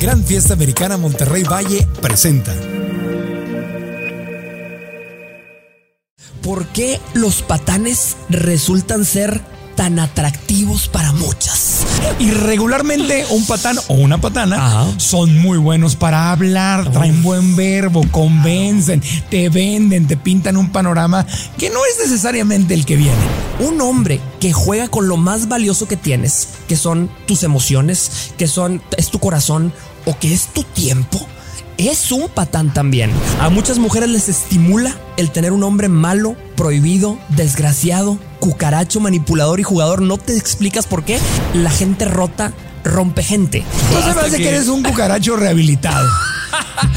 Gran Fiesta Americana Monterrey Valle presenta. ¿Por qué los patanes resultan ser tan atractivos para muchas? Y regularmente un patán o una patana Ajá. son muy buenos para hablar, traen buen verbo, convencen, te venden, te pintan un panorama que no es necesariamente el que viene. Un hombre que juega con lo más valioso que tienes, que son tus emociones, que son es tu corazón o que es tu tiempo, es un patán también. A muchas mujeres les estimula el tener un hombre malo, prohibido, desgraciado, cucaracho, manipulador y jugador. No te explicas por qué. La gente rota rompe gente. Entonces me parece que eres un cucaracho rehabilitado.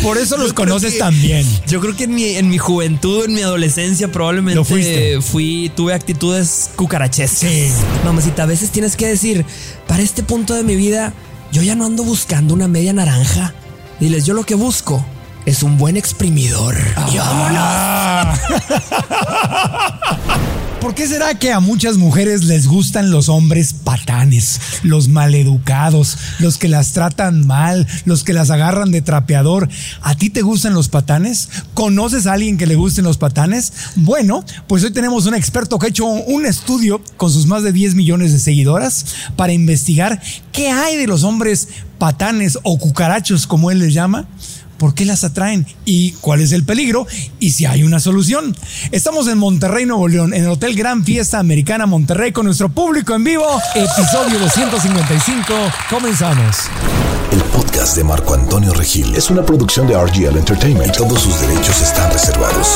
Por eso los conoces que- tan bien. Yo creo que en mi, en mi juventud, en mi adolescencia, probablemente Lo fuiste. fui, tuve actitudes cucarachescas. Sí. Mamacita, a veces tienes que decir, para este punto de mi vida, yo ya no ando buscando una media naranja. Diles, yo lo que busco es un buen exprimidor. Y vámonos. ¿Por qué será que a muchas mujeres les gustan los hombres patanes, los maleducados, los que las tratan mal, los que las agarran de trapeador? ¿A ti te gustan los patanes? ¿Conoces a alguien que le gusten los patanes? Bueno, pues hoy tenemos un experto que ha hecho un estudio con sus más de 10 millones de seguidoras para investigar qué hay de los hombres patanes o cucarachos, como él les llama. ¿Por qué las atraen? ¿Y cuál es el peligro? ¿Y si hay una solución? Estamos en Monterrey, Nuevo León, en el Hotel Gran Fiesta Americana Monterrey con nuestro público en vivo. Episodio 255. Comenzamos. El podcast de Marco Antonio Regil es una producción de RGL Entertainment y todos sus derechos están reservados.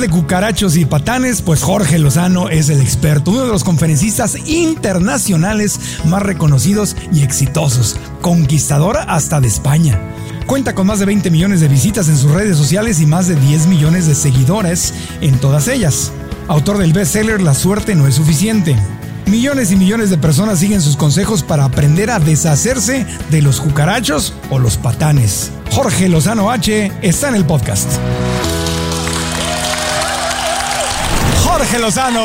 De cucarachos y patanes, pues Jorge Lozano es el experto, uno de los conferencistas internacionales más reconocidos y exitosos, conquistador hasta de España. Cuenta con más de 20 millones de visitas en sus redes sociales y más de 10 millones de seguidores en todas ellas. Autor del bestseller La suerte no es suficiente. Millones y millones de personas siguen sus consejos para aprender a deshacerse de los cucarachos o los patanes. Jorge Lozano H está en el podcast. Jorge Lozano,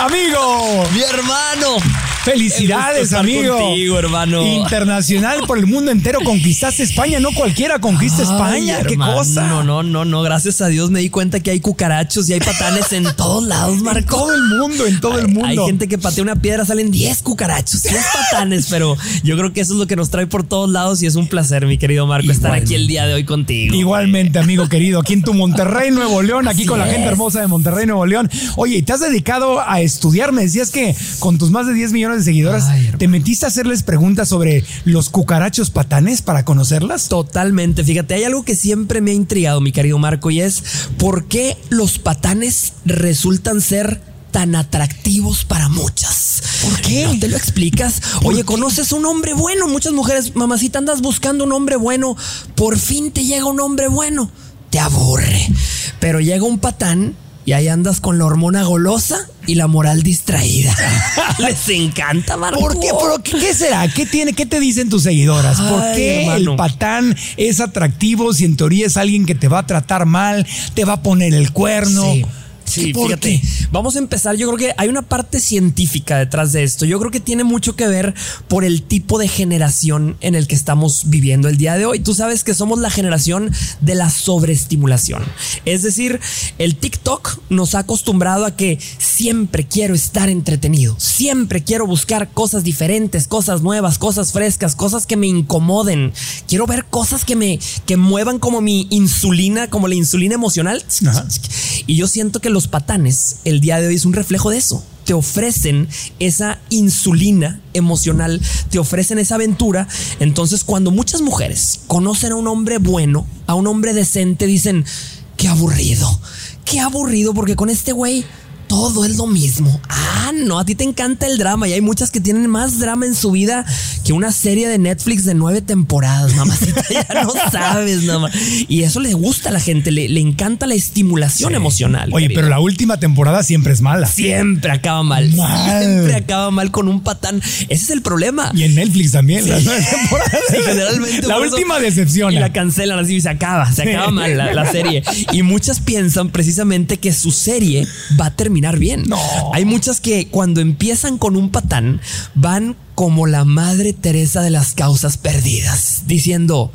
amigo. Mi hermano. Felicidades, amigo. contigo, hermano. Internacional por el mundo entero. Conquistaste España. No cualquiera conquista España. Qué cosa. No, no, no, no. Gracias a Dios me di cuenta que hay cucarachos y hay patanes en todos lados, En Marco. todo el mundo, en todo el mundo. Hay gente que patea una piedra, salen 10 cucarachos, 10 patanes, pero yo creo que eso es lo que nos trae por todos lados y es un placer, mi querido Marco, estar aquí el día de hoy contigo. Igualmente, amigo querido, aquí en tu Monterrey, Nuevo León, aquí Así con la gente hermosa de Monterrey, Nuevo León. Oye, ¿y te has dedicado a estudiar? Me decías que con tus más de 10 millones de seguidoras, Ay. ¿te metiste a hacerles preguntas sobre los cucarachos patanes para conocerlas? Totalmente, fíjate, hay algo que siempre me ha intrigado, mi querido Marco, y es por qué los patanes resultan ser tan atractivos para muchas. ¿Por qué? ¿No te lo explicas? Oye, conoces un hombre bueno. Muchas mujeres, mamacita, andas buscando un hombre bueno. Por fin te llega un hombre bueno. Te aburre. Pero llega un patán y ahí andas con la hormona golosa y la moral distraída. Les encanta, Marco. ¿Por qué? ¿Por qué? ¿Qué será? ¿Qué tiene? ¿Qué te dicen tus seguidoras? ¿Por Ay, qué hermano. el patán es atractivo si en teoría es alguien que te va a tratar mal, te va a poner el cuerno? Sí. Sí, ¿Por fíjate. qué? Vamos a empezar. Yo creo que hay una parte científica detrás de esto. Yo creo que tiene mucho que ver por el tipo de generación en el que estamos viviendo el día de hoy. Tú sabes que somos la generación de la sobreestimulación. Es decir, el TikTok nos ha acostumbrado a que siempre quiero estar entretenido. Siempre quiero buscar cosas diferentes, cosas nuevas, cosas frescas, cosas que me incomoden. Quiero ver cosas que me que muevan como mi insulina, como la insulina emocional. Ajá. Y yo siento que los patanes el día de hoy es un reflejo de eso. Te ofrecen esa insulina emocional, te ofrecen esa aventura. Entonces, cuando muchas mujeres conocen a un hombre bueno, a un hombre decente, dicen, qué aburrido, qué aburrido, porque con este güey todo es lo mismo. Ah, no, a ti te encanta el drama y hay muchas que tienen más drama en su vida que una serie de Netflix de nueve temporadas, mamacita, ya no sabes, nada más. Y eso le gusta a la gente, le, le encanta la estimulación emocional. Oye, querido. pero la última temporada siempre es mala. Siempre acaba mal. Mal. Siempre acaba mal con un patán. Ese es el problema. Y en Netflix también, las nueve temporadas. Sí, generalmente La última decepciona. Y la cancelan así y se acaba, se acaba mal la, la serie. Y muchas piensan precisamente que su serie va a terminar bien. No. Hay muchas que cuando empiezan con un patán van como la madre Teresa de las causas perdidas, diciendo,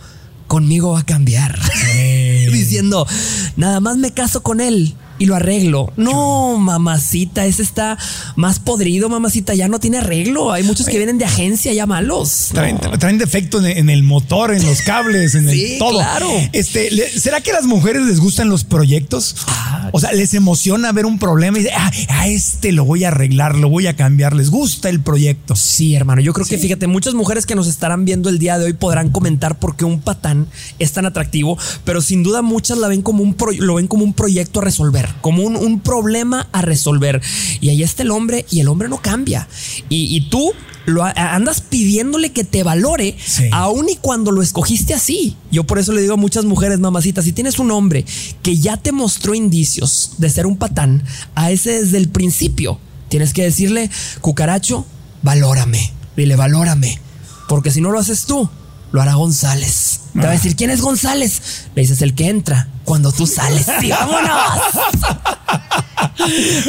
conmigo va a cambiar. diciendo, nada más me caso con él. Y lo arreglo. No, mamacita, ese está más podrido, mamacita. Ya no tiene arreglo. Hay muchos que vienen de agencia ya malos. Traen, No. traen defecto en, el motor, en los cables, en Sí, el todo. claro. Este, ¿será que a las mujeres les gustan los proyectos? Ah. o sea, les emociona ver un problema y dicen, ah, a este lo voy a arreglar, lo voy a cambiar. Les gusta el proyecto. Sí, hermano. Yo creo que fíjate, muchas mujeres que nos estarán viendo el día de hoy podrán comentar por qué un patán es tan atractivo, pero sin duda muchas la ven como un pro- lo ven como un proyecto a resolver, como un, un problema a resolver. Y ahí está el hombre y el hombre no cambia. Y, y tú lo andas pidiéndole que te valore, Sí. aun y cuando lo escogiste así. Yo por eso le digo a muchas mujeres, mamacitas, si tienes un hombre que ya te mostró indicios de ser un patán, a ese desde el principio tienes que decirle, cucaracho, valórame. Dile, valórame. Porque si no lo haces tú, lo hará González. Te va a decir, ¿quién es González? Le dices, el que entra cuando tú sales. ¡Sí, vámonos!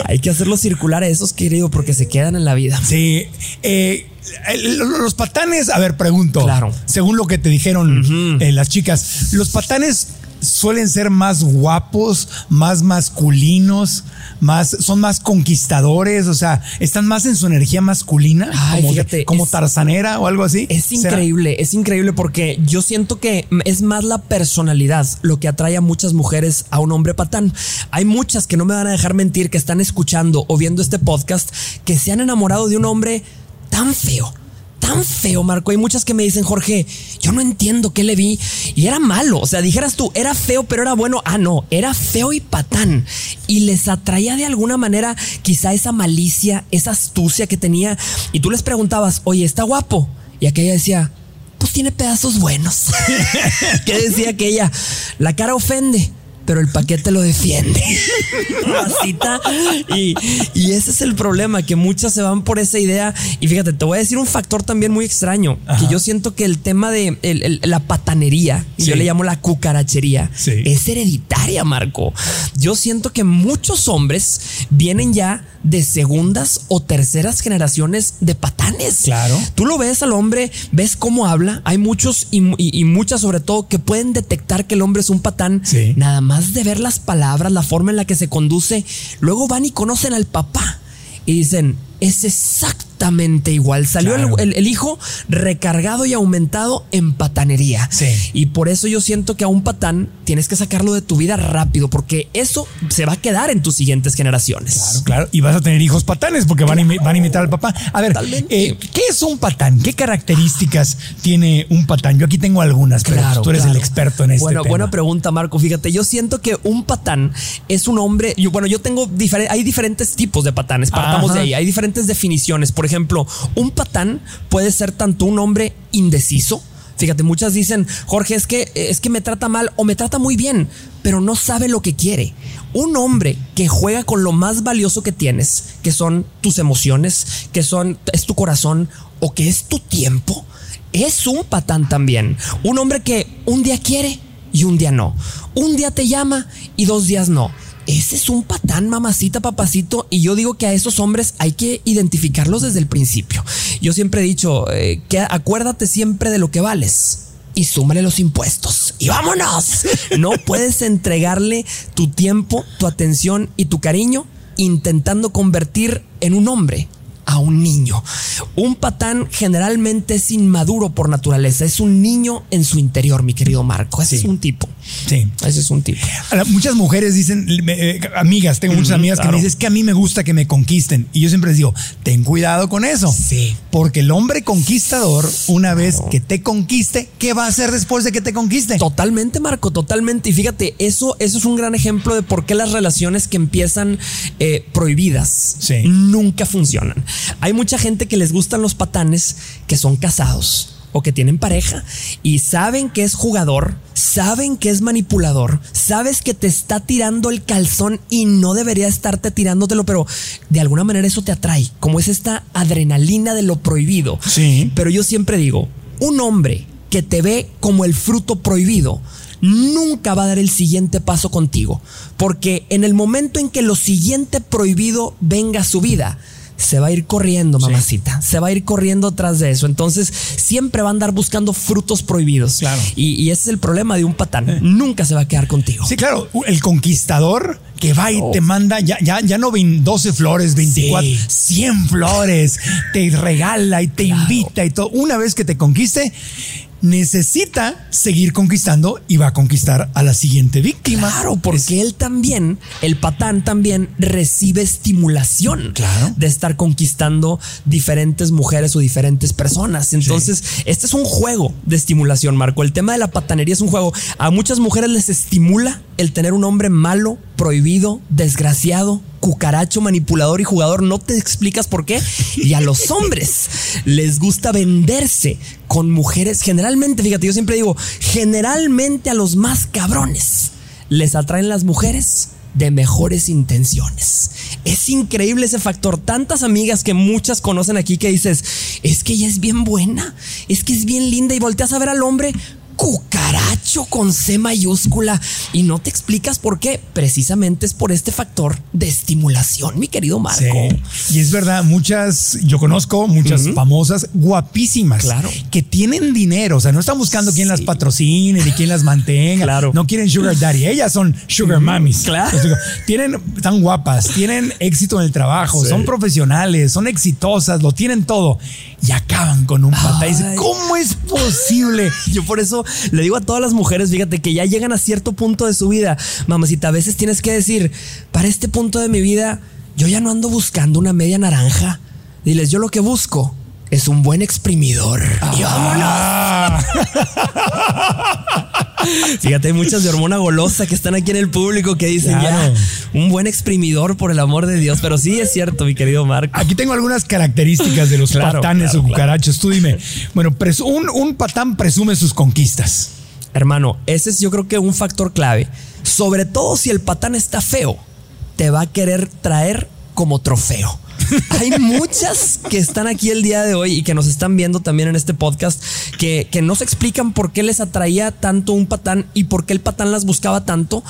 Hay que hacerlo circular a esos, querido, porque se quedan en la vida. Sí. eh, los patanes, a ver, pregunto. Claro. Según lo que te dijeron eh, las chicas, los patanes suelen ser más guapos, más masculinos, más, son más conquistadores, o sea, están más en su energía masculina, Ay, como, fíjate, como es- tarzanera o algo así. Es ¿Será? increíble, es increíble porque yo siento que es más la personalidad lo que atrae a muchas mujeres a un hombre patán. Hay muchas que no me van a dejar mentir que están escuchando o viendo este podcast que se han enamorado de un hombre tan feo. Tan feo, Marco. Hay muchas que me dicen, Jorge, yo no entiendo qué le vi. Y era malo. O sea, dijeras tú, era feo, pero era bueno. Ah, no, era feo y patán. Y les atraía de alguna manera quizá esa malicia, esa astucia que tenía. Y tú les preguntabas, oye, ¿está guapo? Y aquella decía, pues tiene pedazos buenos. ¿Qué decía aquella? La cara ofende, pero el paquete lo defiende. Y, y ese es el problema, que muchas se van por esa idea. Y fíjate, te voy a decir un factor también muy extraño, que yo siento que el tema de el- el- la patanería, y yo le llamo la cucarachería, Sí. es hereditaria, Marco. Yo siento que muchos hombres vienen ya de segundas o terceras generaciones de patanes. Claro. Tú lo ves al hombre, ves cómo habla. Hay muchos y, y- y muchas sobre todo que pueden detectar que el hombre es un patán. Sí. Nada más de ver las palabras, la forma en la que se conduce. Luego van y conocen al papá y dicen, es exactamente igual. Salió el- Claro. el, el hijo recargado y aumentado en patanería. Sí. Y por eso yo siento que a un patán tienes que sacarlo de tu vida rápido, porque eso se va a quedar en tus siguientes generaciones. Claro, claro. Y vas a tener hijos patanes porque van a, imi- van a imitar al papá. A ver, eh, ¿qué es un patán? ¿Qué características tiene un patán? Yo aquí tengo algunas, pero Claro, tú eres el experto en este bueno, tema. Buena pregunta, Marco. Fíjate, yo siento que un patán es un hombre. Yo, bueno, yo tengo diferentes. Hay diferentes tipos de patanes. Partamos Ajá. de ahí. Hay diferentes definiciones. Por ejemplo, un patán puede ser tanto un hombre indeciso. Fíjate, muchas dicen, Jorge, es que, es que me trata mal o me trata muy bien, pero no sabe lo que quiere. Un hombre que juega con lo más valioso que tienes, que son tus emociones, que son, es tu corazón o que es tu tiempo, es un patán también. Un hombre que un día quiere y un día no. Un día te llama y dos días no. Ese es un patán, mamacita, papacito. Y yo digo que a esos hombres hay que identificarlos desde el principio. Yo siempre he dicho eh, que acuérdate siempre de lo que vales y súmale los impuestos. Y vámonos. No puedes entregarle tu tiempo, tu atención y tu cariño intentando convertir en un hombre a un niño. Un patán generalmente es inmaduro por naturaleza, es un niño en su interior, mi querido Marco. Ese Sí. es un tipo. Sí. Ese es un tipo. Muchas mujeres dicen, eh, amigas, tengo muchas amigas que claro. me dicen, es que a mí me gusta que me conquisten. Y yo siempre les digo, ten cuidado con eso. Sí. Porque el hombre conquistador, una vez que te conquiste, ¿qué va a hacer después de que te conquiste? Totalmente, Marco, totalmente. Y fíjate, eso, eso es un gran ejemplo de por qué las relaciones que empiezan eh, prohibidas Sí. nunca funcionan. Hay mucha gente que les gustan los patanes que son casados o que tienen pareja y saben que es jugador, saben que es manipulador, sabes que te está tirando el calzón y no debería estarte tirándotelo, pero de alguna manera eso te atrae, como es esta adrenalina de lo prohibido. Sí. Pero yo siempre digo, un hombre que te ve como el fruto prohibido nunca va a dar el siguiente paso contigo, porque en el momento en que lo siguiente prohibido venga a su vida, se va a ir corriendo, mamacita. Se va a ir corriendo tras de eso. Entonces, siempre va a andar buscando frutos prohibidos. Claro. Y, y ese es el problema de un patán. Nunca se va a quedar contigo. Sí, claro, el conquistador que va y Oh. te manda ya, ya, ya no vein- 12 flores, 24, Sí. 100 flores, te regala y te invita y todo. Una vez que te conquiste, necesita seguir conquistando y va a conquistar a la siguiente víctima. Claro, porque él también, el patán también recibe estimulación Claro. de estar conquistando diferentes mujeres o diferentes personas. Entonces, este es un juego de estimulación, Marco. El tema de la patanería es un juego. A muchas mujeres les estimula el tener un hombre malo, prohibido, desgraciado, cucaracho, manipulador y jugador. No te explicas por qué. Y a los hombres les gusta venderse con mujeres. Generalmente, fíjate, yo siempre digo, generalmente a los más cabrones les atraen las mujeres de mejores intenciones. Es increíble ese factor. Tantas amigas que muchas conocen aquí que dices, es que ella es bien buena, es que es bien linda y volteas a ver al hombre cucaracho con C mayúscula y no te explicas por qué. Precisamente es por este factor de estimulación, mi querido Marco. Sí. Y es verdad, muchas, yo conozco muchas famosas, guapísimas, Claro. que tienen dinero, o sea, no están buscando quién las patrocine ni quién las mantenga, Claro. no quieren sugar daddy, ellas son sugar mummies. Claro. Les digo, Tienen, están guapas, tienen éxito en el trabajo, Sí. son profesionales, son exitosas, lo tienen todo y acaban con un pata. Y dice. ¿cómo es posible? Yo por eso le digo a todas las mujeres, fíjate que ya llegan a cierto punto de su vida, mamacita, a veces tienes que decir, para este punto de mi vida, yo ya no ando buscando una media naranja. Diles, yo lo que busco es un buen exprimidor. Y vámonos. Fíjate, hay muchas de hormona golosa que están aquí en el público que dicen Claro. ya, un buen exprimidor por el amor de Dios. Pero sí es cierto, mi querido Marco. Aquí tengo algunas características de los Claro, patanes claro, o cucarachos. Tú dime, bueno, un, un patán presume sus conquistas. Hermano, ese es yo creo que un factor clave. Sobre todo si el patán está feo, te va a querer traer como trofeo. Hay muchas que están aquí el día de hoy y que nos están viendo también en este podcast que, que no se explican por qué les atraía tanto un patán y por qué el patán las buscaba tanto,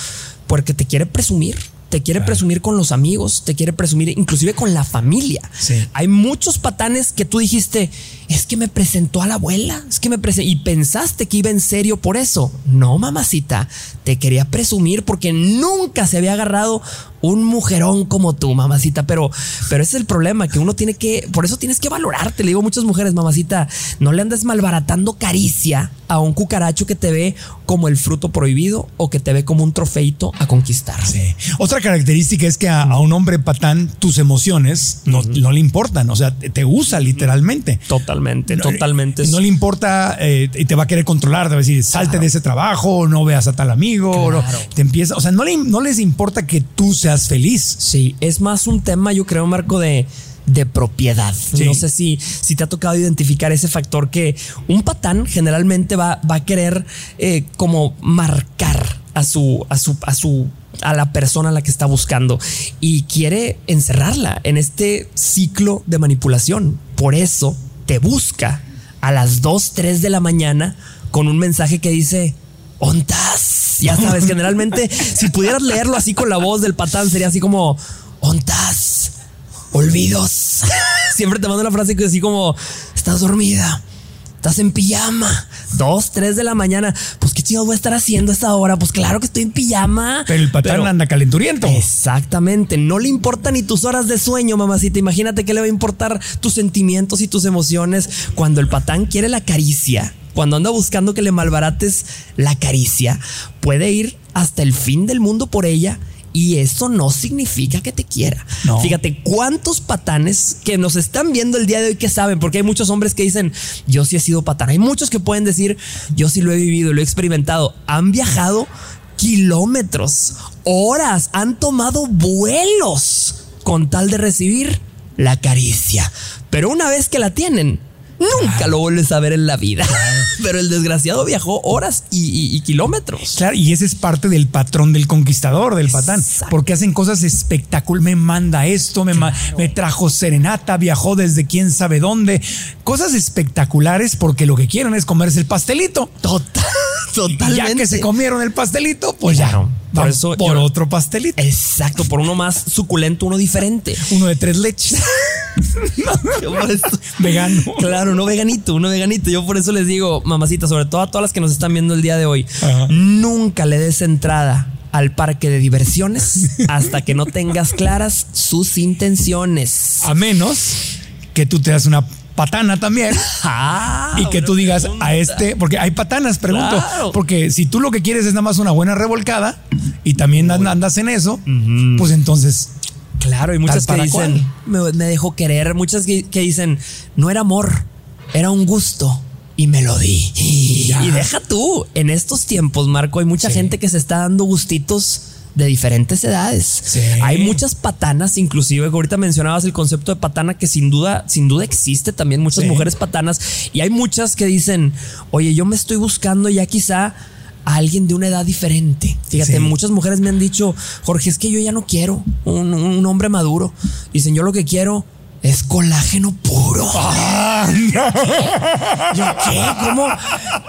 porque te quiere presumir. Te quiere presumir con los amigos, te quiere presumir inclusive con la familia. Sí. Hay muchos patanes que tú dijiste, es que me presentó a la abuela, es que me presentó y pensaste que iba en serio por eso. No, mamacita, te quería presumir porque nunca se había agarrado un mujerón como tú, mamacita, pero pero ese es el problema que uno tiene que, por eso tienes que valorarte. Le digo a muchas mujeres, mamacita, no le andes malbaratando caricia a un cucaracho que te ve como el fruto prohibido o que te ve como un trofeito a conquistar. Sí. Otra característica es que a, a un hombre patán tus emociones no, no le importan, o sea, te, te usa literalmente. Totalmente, No, totalmente. No le importa eh, y te va a querer controlar, te va a decir, salte de ese trabajo, no veas a tal amigo, o no- te empieza, o sea, no, le- no les importa que tú seas feliz. Sí, es más un tema, yo creo, Marco, de, de propiedad. Sí. No sé si, si te ha tocado identificar ese factor que un patán generalmente va, va a querer eh, como marcar a su, a su, a su, a la persona a la que está buscando y quiere encerrarla en este ciclo de manipulación. Por eso te busca a las 2, 3 de la mañana con un mensaje que dice, ontas. Ya sabes, generalmente, si pudieras leerlo así con la voz del patán, sería así como, ontas, olvidos. Siempre te mando una frase que así como, estás dormida, estás en pijama, dos, tres de la mañana. Pues qué chingados voy a estar haciendo a esta hora. Pues claro que estoy en pijama. Pero el patán Pero- anda calenturiento. Exactamente, no le importa ni tus horas de sueño, mamacita. Imagínate que le va a importar tus sentimientos y tus emociones cuando el patán quiere la caricia, cuando anda buscando que le malbarates la caricia, puede ir hasta el fin del mundo por ella y eso no significa que te quiera. No. Fíjate cuántos patanes que nos están viendo el día de hoy que saben, porque hay muchos hombres que dicen, yo sí he sido patán. Hay muchos que pueden decir, yo sí lo he vivido, lo he experimentado. Han viajado kilómetros, horas, han tomado vuelos con tal de recibir la caricia. Pero una vez que la tienen, nunca lo vuelves a ver en la vida. Pero el desgraciado viajó horas y, y- y kilómetros. Claro, y ese es parte del patrón del conquistador, del patán, porque hacen cosas espectaculares. Me manda esto, me, ma- me trajo serenata, viajó desde quién sabe dónde. Cosas espectaculares porque lo que quieren es comerse el pastelito. Total, totalmente. ya que se comieron el pastelito, pues ya. por eso por yo- otro pastelito. Exacto, por uno más suculento, uno diferente. Uno de tres leches. Yo por eso- Vegano. Claro, uno veganito, uno veganito. Yo por eso les digo, mamacita, sobre todo a todas las que nos están viendo el día de hoy, Ajá. nunca le des entrada al parque de diversiones hasta que no tengas claras sus intenciones. A menos que tú te das una patana también. Ah, y que tú digas pregunta. a este, porque hay patanas, pregunto. Claro. Porque si tú lo que quieres es nada más una buena revolcada y también and- andas en eso, pues entonces Claro, y muchas que dicen, me, me dejó querer. Muchas que, que dicen, no era amor, era un gusto. Y me lo di. Y deja tú, en estos tiempos, Marco, hay mucha Sí. gente que se está dando gustitos de diferentes edades. Sí. Hay muchas patanas, inclusive, que ahorita mencionabas el concepto de patana que sin duda, sin duda existe también muchas Sí. mujeres patanas. Y hay muchas que dicen, oye, yo me estoy buscando ya quizá a alguien de una edad diferente. Fíjate, Sí. muchas mujeres me han dicho, Jorge, es que yo ya no quiero un, un hombre maduro. Dicen, yo lo que quiero es colágeno puro. ¿Yo qué? ¿Cómo?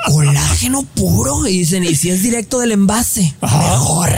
Colágeno puro. Y dicen, y si es directo del envase, mejor.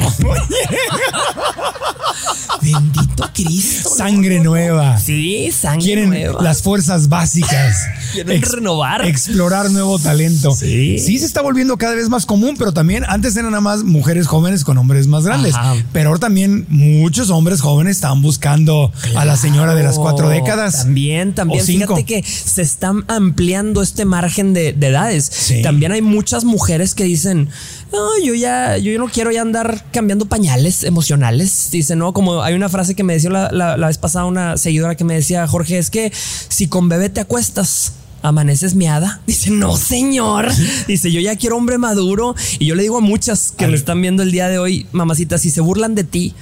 Bendito Cristo. sangre nueva. Sí, sangre Quieren nueva. las fuerzas básicas. Quieren renovar. Explorar nuevo talento. Sí. Sí, se está volviendo cada vez más común, pero también antes eran nada más mujeres jóvenes con hombres más grandes. Ajá. Pero ahora también muchos hombres jóvenes están buscando a la señora de las cuatro décadas. También, también. O cinco. Fíjate que se están ampliando este margen de, de edades. Sí. También hay muchas mujeres que dicen, no, yo ya, yo no quiero ya andar cambiando pañales emocionales. Dicen, no, como hay una frase que me decía la, la- la vez pasada una seguidora que me decía, Jorge, es que si con bebé te acuestas, amaneces miada. Dice, no, señor. Dice, yo ya quiero hombre maduro. Y yo le digo a muchas que A están viendo el día de hoy, mamacita, si se burlan de ti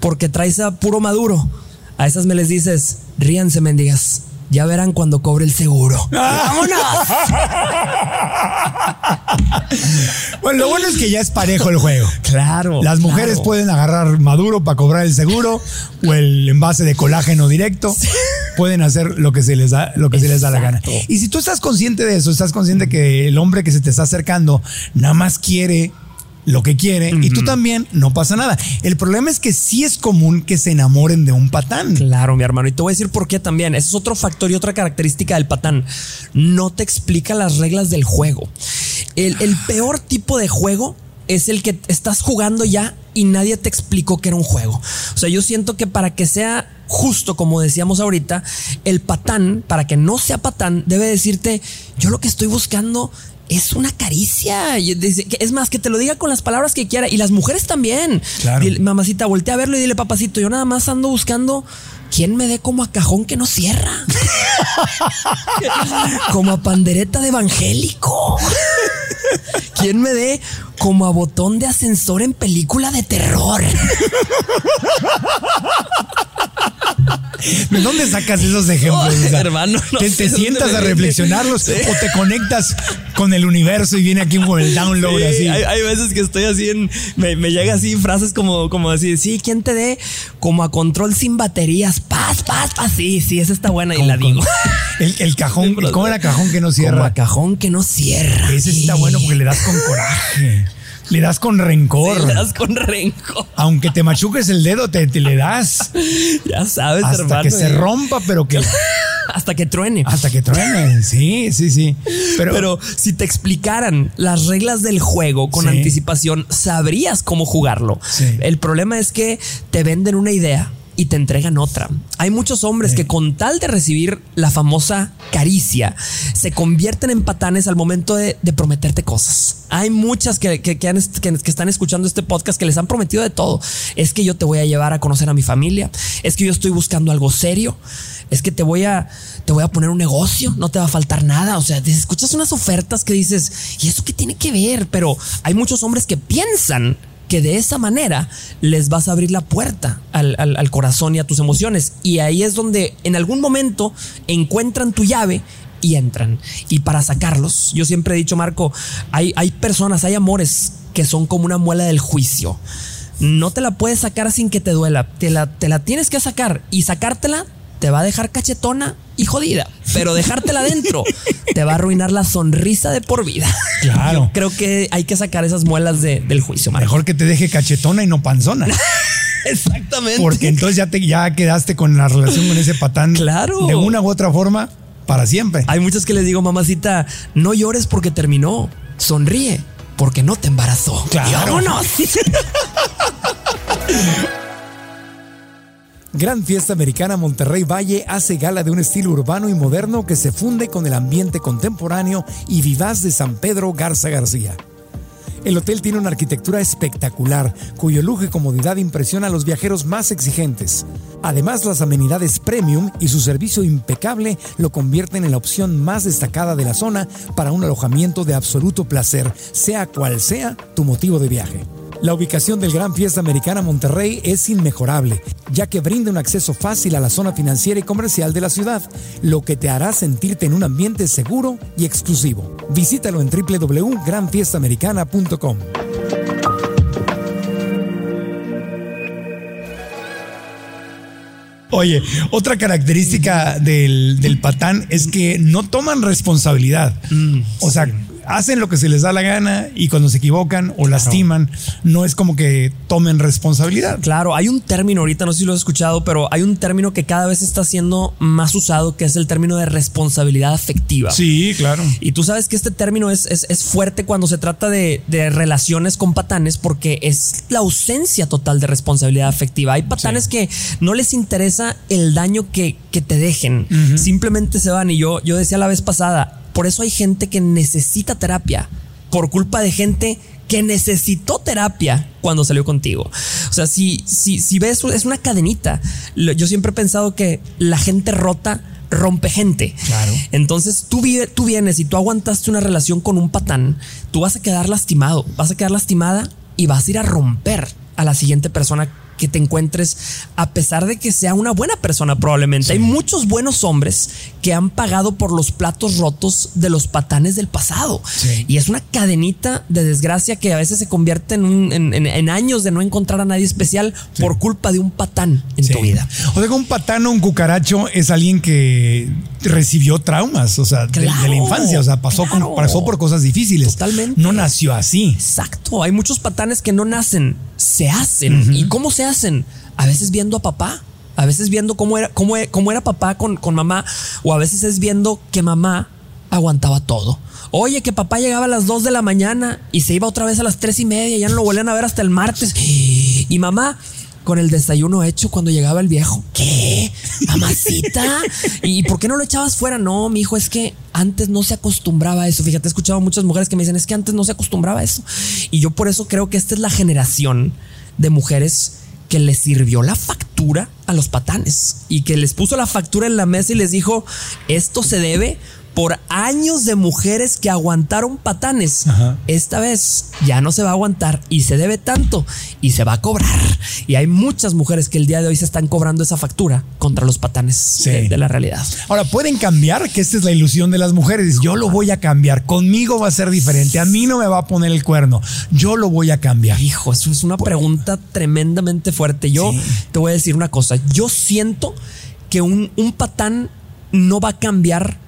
porque traes a puro maduro, a esas me les dices, ríanse, mendigas. Ya verán cuando cobre el seguro. ¡Vámonos! Bueno, lo bueno es que ya es parejo el juego. Claro. Las mujeres claro. pueden agarrar maduro para cobrar el seguro o el envase de colágeno directo. Pueden hacer lo que se les da, lo que se les da la gana. Y si tú estás consciente de eso, estás consciente que el hombre que se te está acercando nada más quiere lo que quiere y tú también, no pasa nada. El problema es que sí es común que se enamoren de un patán. Claro, mi hermano. Y te voy a decir por qué también. Ese es otro factor y otra característica del patán. No te explica las reglas del juego. El, el peor tipo de juego es el que estás jugando ya y nadie te explicó que era un juego. O sea, yo siento que para que sea justo, como decíamos ahorita, el patán, para que no sea patán, debe decirte, yo lo que estoy buscando es una caricia. Es más, que te lo diga con las palabras que quiera. Y las mujeres también. Claro. Dile, mamacita, voltea a verlo y dile, papacito, yo nada más ando buscando quién me dé como a cajón que no cierra. como a pandereta de evangélico. ¿Quién me dé como a botón de ascensor en película de terror? ¿De dónde sacas esos ejemplos? Ay, O sea, hermano, no te, te sientas a reflexionarlos Sí. o te conectas con el universo y viene aquí con el download Sí, así. Hay, hay veces que estoy así en. Me, me llega así frases como, como así, sí, ¿quién te dé como a control sin baterías? Paz, paz, paz. Sí, sí, esa está buena y la digo. El, el cajón, ¿cómo era cajón que no Como cierra? a cajón que no cierra. Ese sí está bueno porque le das con coraje. Le das con rencor. Sí, le das con rencor. Aunque te machuques el dedo, te, te le das Ya sabes, hasta hermano. que se rompa, pero que Hasta que truene. hasta que truene. Sí, sí, sí. Pero, Pero si te explicaran las reglas del juego con Sí. anticipación, sabrías cómo jugarlo. Sí. El problema es que te venden una idea y te entregan otra. Hay muchos hombres que con tal de recibir la famosa caricia, se convierten en patanes al momento de, prometerte cosas. Hay muchas que, que, que, están escuchando este podcast que les han prometido de todo. Es que yo te voy a llevar a conocer a mi familia. Es que yo estoy buscando algo serio. Es que te voy a, te voy a poner un negocio. No te va a faltar nada. O sea, escuchas unas ofertas que dices, ¿y eso qué tiene que ver? Pero hay muchos hombres que piensan que de esa manera les vas a abrir la puerta al, corazón y a tus emociones. Y ahí es donde en algún momento encuentran tu llave y entran. Y para sacarlos, yo siempre he dicho, Marco, hay, hay personas, hay amores que son como una muela del juicio. No te la puedes sacar sin que te duela. Te la, te la tienes que sacar y sacártela te va a dejar cachetona y jodida, pero dejártela dentro te va a arruinar la sonrisa de por vida. Claro. creo que hay que sacar esas muelas del juicio. Mejor que te deje cachetona y no panzona. Exactamente. Porque entonces ya te ya quedaste con la relación con ese patán. Claro. De una u otra forma para siempre. Hay muchos que les digo, mamacita, no llores porque terminó. Sonríe porque no te embarazó. Claro. vámonos. Gran Fiesta Americana Monterrey Valle hace gala de un estilo urbano y moderno que se funde con el ambiente contemporáneo y vivaz de San Pedro Garza García. El hotel tiene una arquitectura espectacular, cuyo lujo y comodidad impresiona a los viajeros más exigentes. Además, las amenidades premium y su servicio impecable lo convierten en la opción más destacada de la zona para un alojamiento de absoluto placer, sea cual sea tu motivo de viaje. La ubicación del Gran Fiesta Americana Monterrey es inmejorable, ya que brinda un acceso fácil a la zona financiera y comercial de la ciudad, lo que te hará sentirte en un ambiente seguro y exclusivo. Visítalo en www.granfiestamericana.com. Oye, otra característica del, patán es que no toman responsabilidad. Mm, o sea, hacen lo que se les da la gana y cuando se equivocan o lastiman, no es como que tomen responsabilidad. Claro, hay un término ahorita, no sé si lo has escuchado, pero hay un término que cada vez está siendo más usado, que es el término de responsabilidad afectiva. Sí, claro. Y tú sabes que este término es, es, fuerte cuando se trata de, relaciones con patanes porque es la ausencia total de responsabilidad afectiva. Hay patanes que no les interesa el daño que, te dejen, simplemente se van. Y yo, yo decía la vez pasada, por eso hay gente que necesita terapia por culpa de gente que necesitó terapia cuando salió contigo. O sea, si, si, si ves, es una cadenita. Yo siempre he pensado que la gente rota rompe gente. Claro. Entonces tú, tú vienes y tú aguantaste una relación con un patán, tú vas a quedar lastimado, vas a quedar lastimada y vas a ir a romper a la siguiente persona que te encuentres, a pesar de que sea una buena persona probablemente. Hay muchos buenos hombres que han pagado por los platos rotos de los patanes del pasado. Y es una cadenita de desgracia que a veces se convierte en, años de no encontrar a nadie especial por culpa de un patán en tu vida. O sea, un patán o un cucaracho es alguien que recibió traumas, o sea, de, la infancia, o sea, pasó, pasó por cosas difíciles. Totalmente. No nació así. Exacto. Hay muchos patanes que no nacen, se hacen. ¿Y cómo se hacen? A veces viendo a papá, a veces viendo cómo era, cómo, era papá con, mamá, o a veces es viendo que mamá aguantaba todo. Oye, que papá llegaba a las 2 de la mañana y se iba otra vez a las tres y media, ya no lo volvían a ver hasta el martes. Y mamá, con el desayuno hecho cuando llegaba el viejo. ¿Qué? Mamacita. ¿Y por qué no lo echabas fuera? No, mi hijo, es que antes no se acostumbraba a eso. Fíjate, he escuchado a muchas mujeres que me dicen, es que antes no se acostumbraba a eso. Y yo por eso creo que esta es la generación de mujeres que les sirvió la factura a los patanes. Y que les puso la factura en la mesa y les dijo, esto se debe por años de mujeres que aguantaron patanes. Esta vez ya no se va a aguantar y se debe tanto y se va a cobrar. Y hay muchas mujeres que el día de hoy se están cobrando esa factura contra los patanes de, la realidad. Ahora, pueden cambiar, que esta es la ilusión de las mujeres. Yo lo voy a cambiar, conmigo va a ser diferente, a mí no me va a poner el cuerno, yo lo voy a cambiar. Hijo, eso es una pregunta tremendamente fuerte. Yo te voy a decir una cosa, yo siento que un, un patán no va a cambiar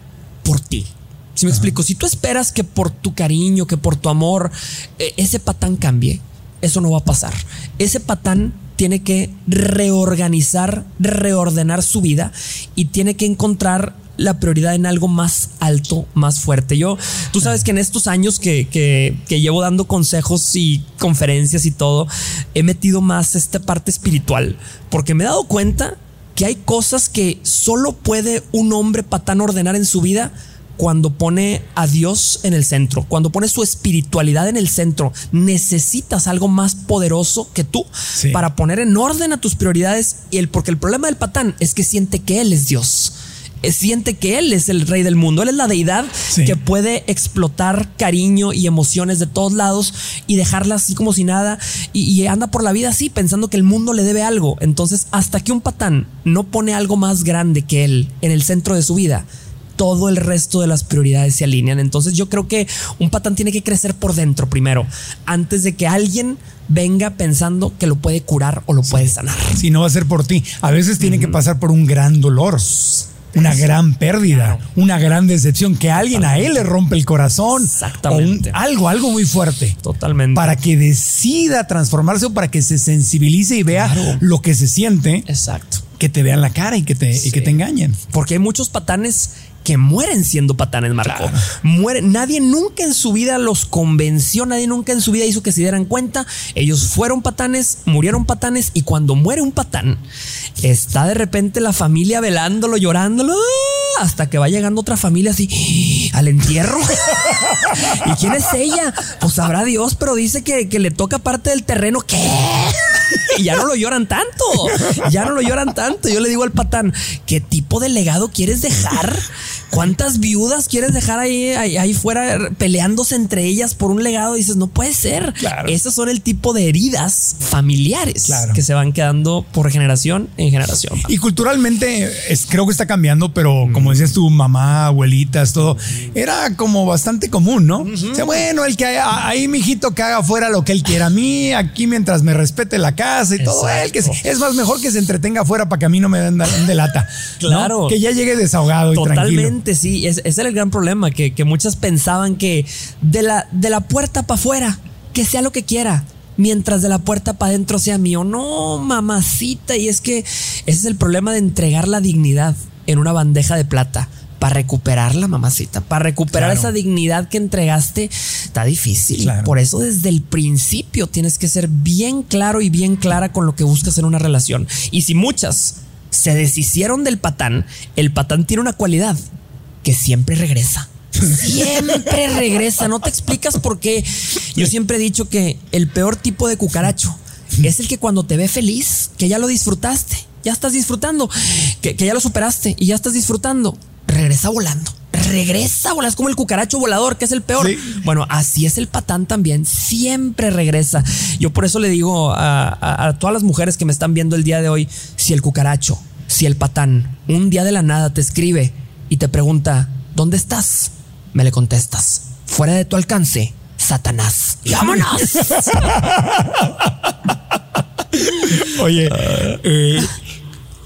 por ti. Si me explico, si tú esperas que por tu cariño, que por tu amor, eh, ese patán cambie, eso no va a pasar. Ese patán tiene que reorganizar, reordenar su vida y tiene que encontrar la prioridad en algo más alto, más fuerte. Yo, tú sabes que en estos años que, que, que, llevo dando consejos y conferencias y todo, he metido más esta parte espiritual, porque me he dado cuenta que hay cosas que solo puede un hombre patán ordenar en su vida cuando pone a Dios en el centro, cuando pone su espiritualidad en el centro, necesitas algo más poderoso que tú para poner en orden a tus prioridades y el porque el problema del patán es que siente que él es Dios. Siente que él es el rey del mundo, él es la deidad que puede explotar cariño y emociones de todos lados y dejarlas así como si nada. Y, y anda por la vida así pensando que el mundo le debe algo. Entonces, hasta que un patán no pone algo más grande que él en el centro de su vida, todo el resto de las prioridades se alinean. Entonces yo creo que un patán tiene que crecer por dentro primero, antes de que alguien venga pensando que lo puede curar o lo puede sanar. Si no va a ser por ti, a veces tiene que pasar por un gran dolor una gran pérdida, una gran decepción, que alguien a él le rompe el corazón. Exactamente. algo, algo muy fuerte. Totalmente. Para que decida transformarse o para que se sensibilice y vea lo que se siente. Exacto. Que te vean la cara y que te, y que te engañen. Porque hay muchos patanes que mueren siendo patanes, Marco. Mueren. Nadie nunca en su vida los convenció, nadie nunca en su vida hizo que se dieran cuenta. Ellos fueron patanes, murieron patanes y cuando muere un patán, está de repente la familia velándolo, llorándolo, hasta que va llegando otra familia así al entierro. ¿Y quién es ella? Pues sabrá Dios, pero dice que, que le toca parte del terreno. ¿Qué? ya no lo lloran tanto. Ya no lo lloran tanto. Yo le digo al patán, ¿qué tipo de legado quieres dejar? ¿Cuántas viudas quieres dejar ahí, ahí, fuera peleándose entre ellas por un legado? dices, no puede ser. Claro. Esos son el tipo de heridas familiares que se van quedando por generación en generación. Y culturalmente es, creo que está cambiando, pero como decías tu mamá, abuelitas, todo, era como bastante común, ¿no? O sea, bueno, el que ahí, mi hijito, que haga fuera lo que él quiera. A mí, aquí mientras me respete la casa y todo, él, que es más mejor que se entretenga afuera para que a mí no me den de lata. claro. Que ya llegue desahogado y tranquilo sí, ese es el gran problema, que, que muchas pensaban que de la, de la puerta para afuera, que sea lo que quiera, mientras de la puerta para adentro sea mío. No, mamacita, y es que ese es el problema de entregar la dignidad en una bandeja de plata. Para recuperarla, mamacita, para recuperar esa dignidad que entregaste, está difícil. Por eso desde el principio tienes que ser bien claro y bien clara con lo que buscas en una relación. Y si muchas se deshicieron del patán, el patán tiene una cualidad que siempre regresa. Siempre regresa. No te explicas por qué. Yo siempre he dicho que el peor tipo de cucaracho es el que cuando te ve feliz, que ya lo disfrutaste, ya estás disfrutando, que, ya lo superaste y ya estás disfrutando, regresa volando. Regresa, volando. Es como el cucaracho volador, que es el peor. Bueno, así es el patán también. Siempre regresa. Yo por eso le digo a, a todas las mujeres que me están viendo el día de hoy: si el cucaracho, si el patán, un día de la nada te escribe y te pregunta, ¿dónde estás? Me le contestas, fuera de tu alcance, Satanás. ¡Vámonos! Oye, eh,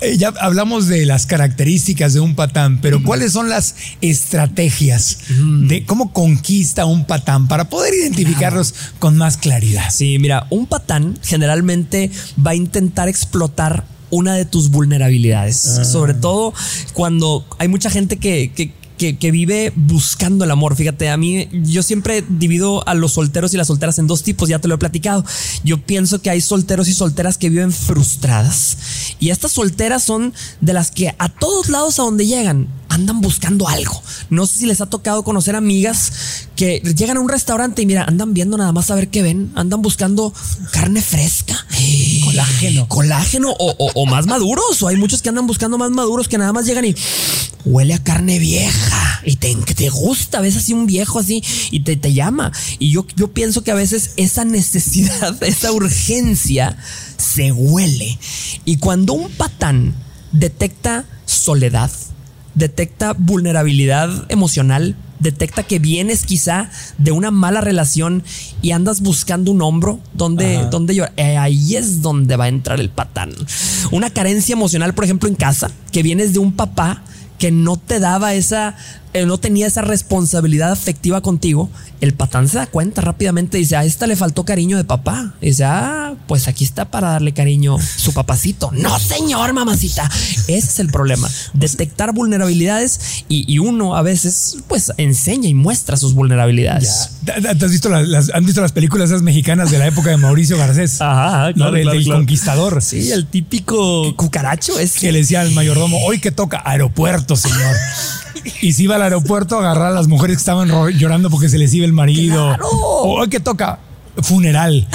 eh, ya hablamos de las características de un patán, pero ¿cuáles son las estrategias de cómo conquista un patán para poder identificarlos con más claridad? Sí, mira, un patán generalmente va a intentar explotar una de tus vulnerabilidades. Ah. Sobre todo cuando hay mucha gente que, que, que, vive buscando el amor. Fíjate, a mí yo siempre divido a los solteros y las solteras en dos tipos, ya te lo he platicado. Yo pienso que hay solteros y solteras que viven frustradas. Y estas solteras son de las que a todos lados a donde llegan andan buscando algo. No sé si les ha tocado conocer amigas que llegan a un restaurante y mira, andan viendo nada más a ver qué ven, andan buscando carne fresca, colágeno, colágeno o, más maduros. O hay muchos que andan buscando más maduros que nada más llegan y huele a carne vieja y te, te gusta, ves así un viejo así y te, te llama. Y yo, yo pienso que a veces esa necesidad, esa urgencia se huele. Y cuando un patán detecta soledad, detecta vulnerabilidad emocional, detecta que vienes quizá de una mala relación y andas buscando un hombro donde, donde yo, eh, ahí es donde va a entrar el patán. Una carencia emocional, por ejemplo, en casa, que vienes de un papá que no te daba esa eh, no tenía esa responsabilidad afectiva contigo, el patán se da cuenta rápidamente. Dice, a esta le faltó cariño de papá. Dice, ah, pues aquí está para darle cariño su papacito. No, señor, mamacita. Ese es el problema. Detectar vulnerabilidades y, uno a veces, pues, enseña y muestra sus vulnerabilidades. has visto las, ¿Han visto las películas esas mexicanas de la época de Mauricio Garcés? Ajá, claro, del, conquistador. Sí, el típico cucaracho es que le decía al mayordomo, hoy que toca aeropuerto, señor. y se iba al aeropuerto a agarrar a las mujeres que estaban llorando porque se les iba el marido. O hoy que toca funeral.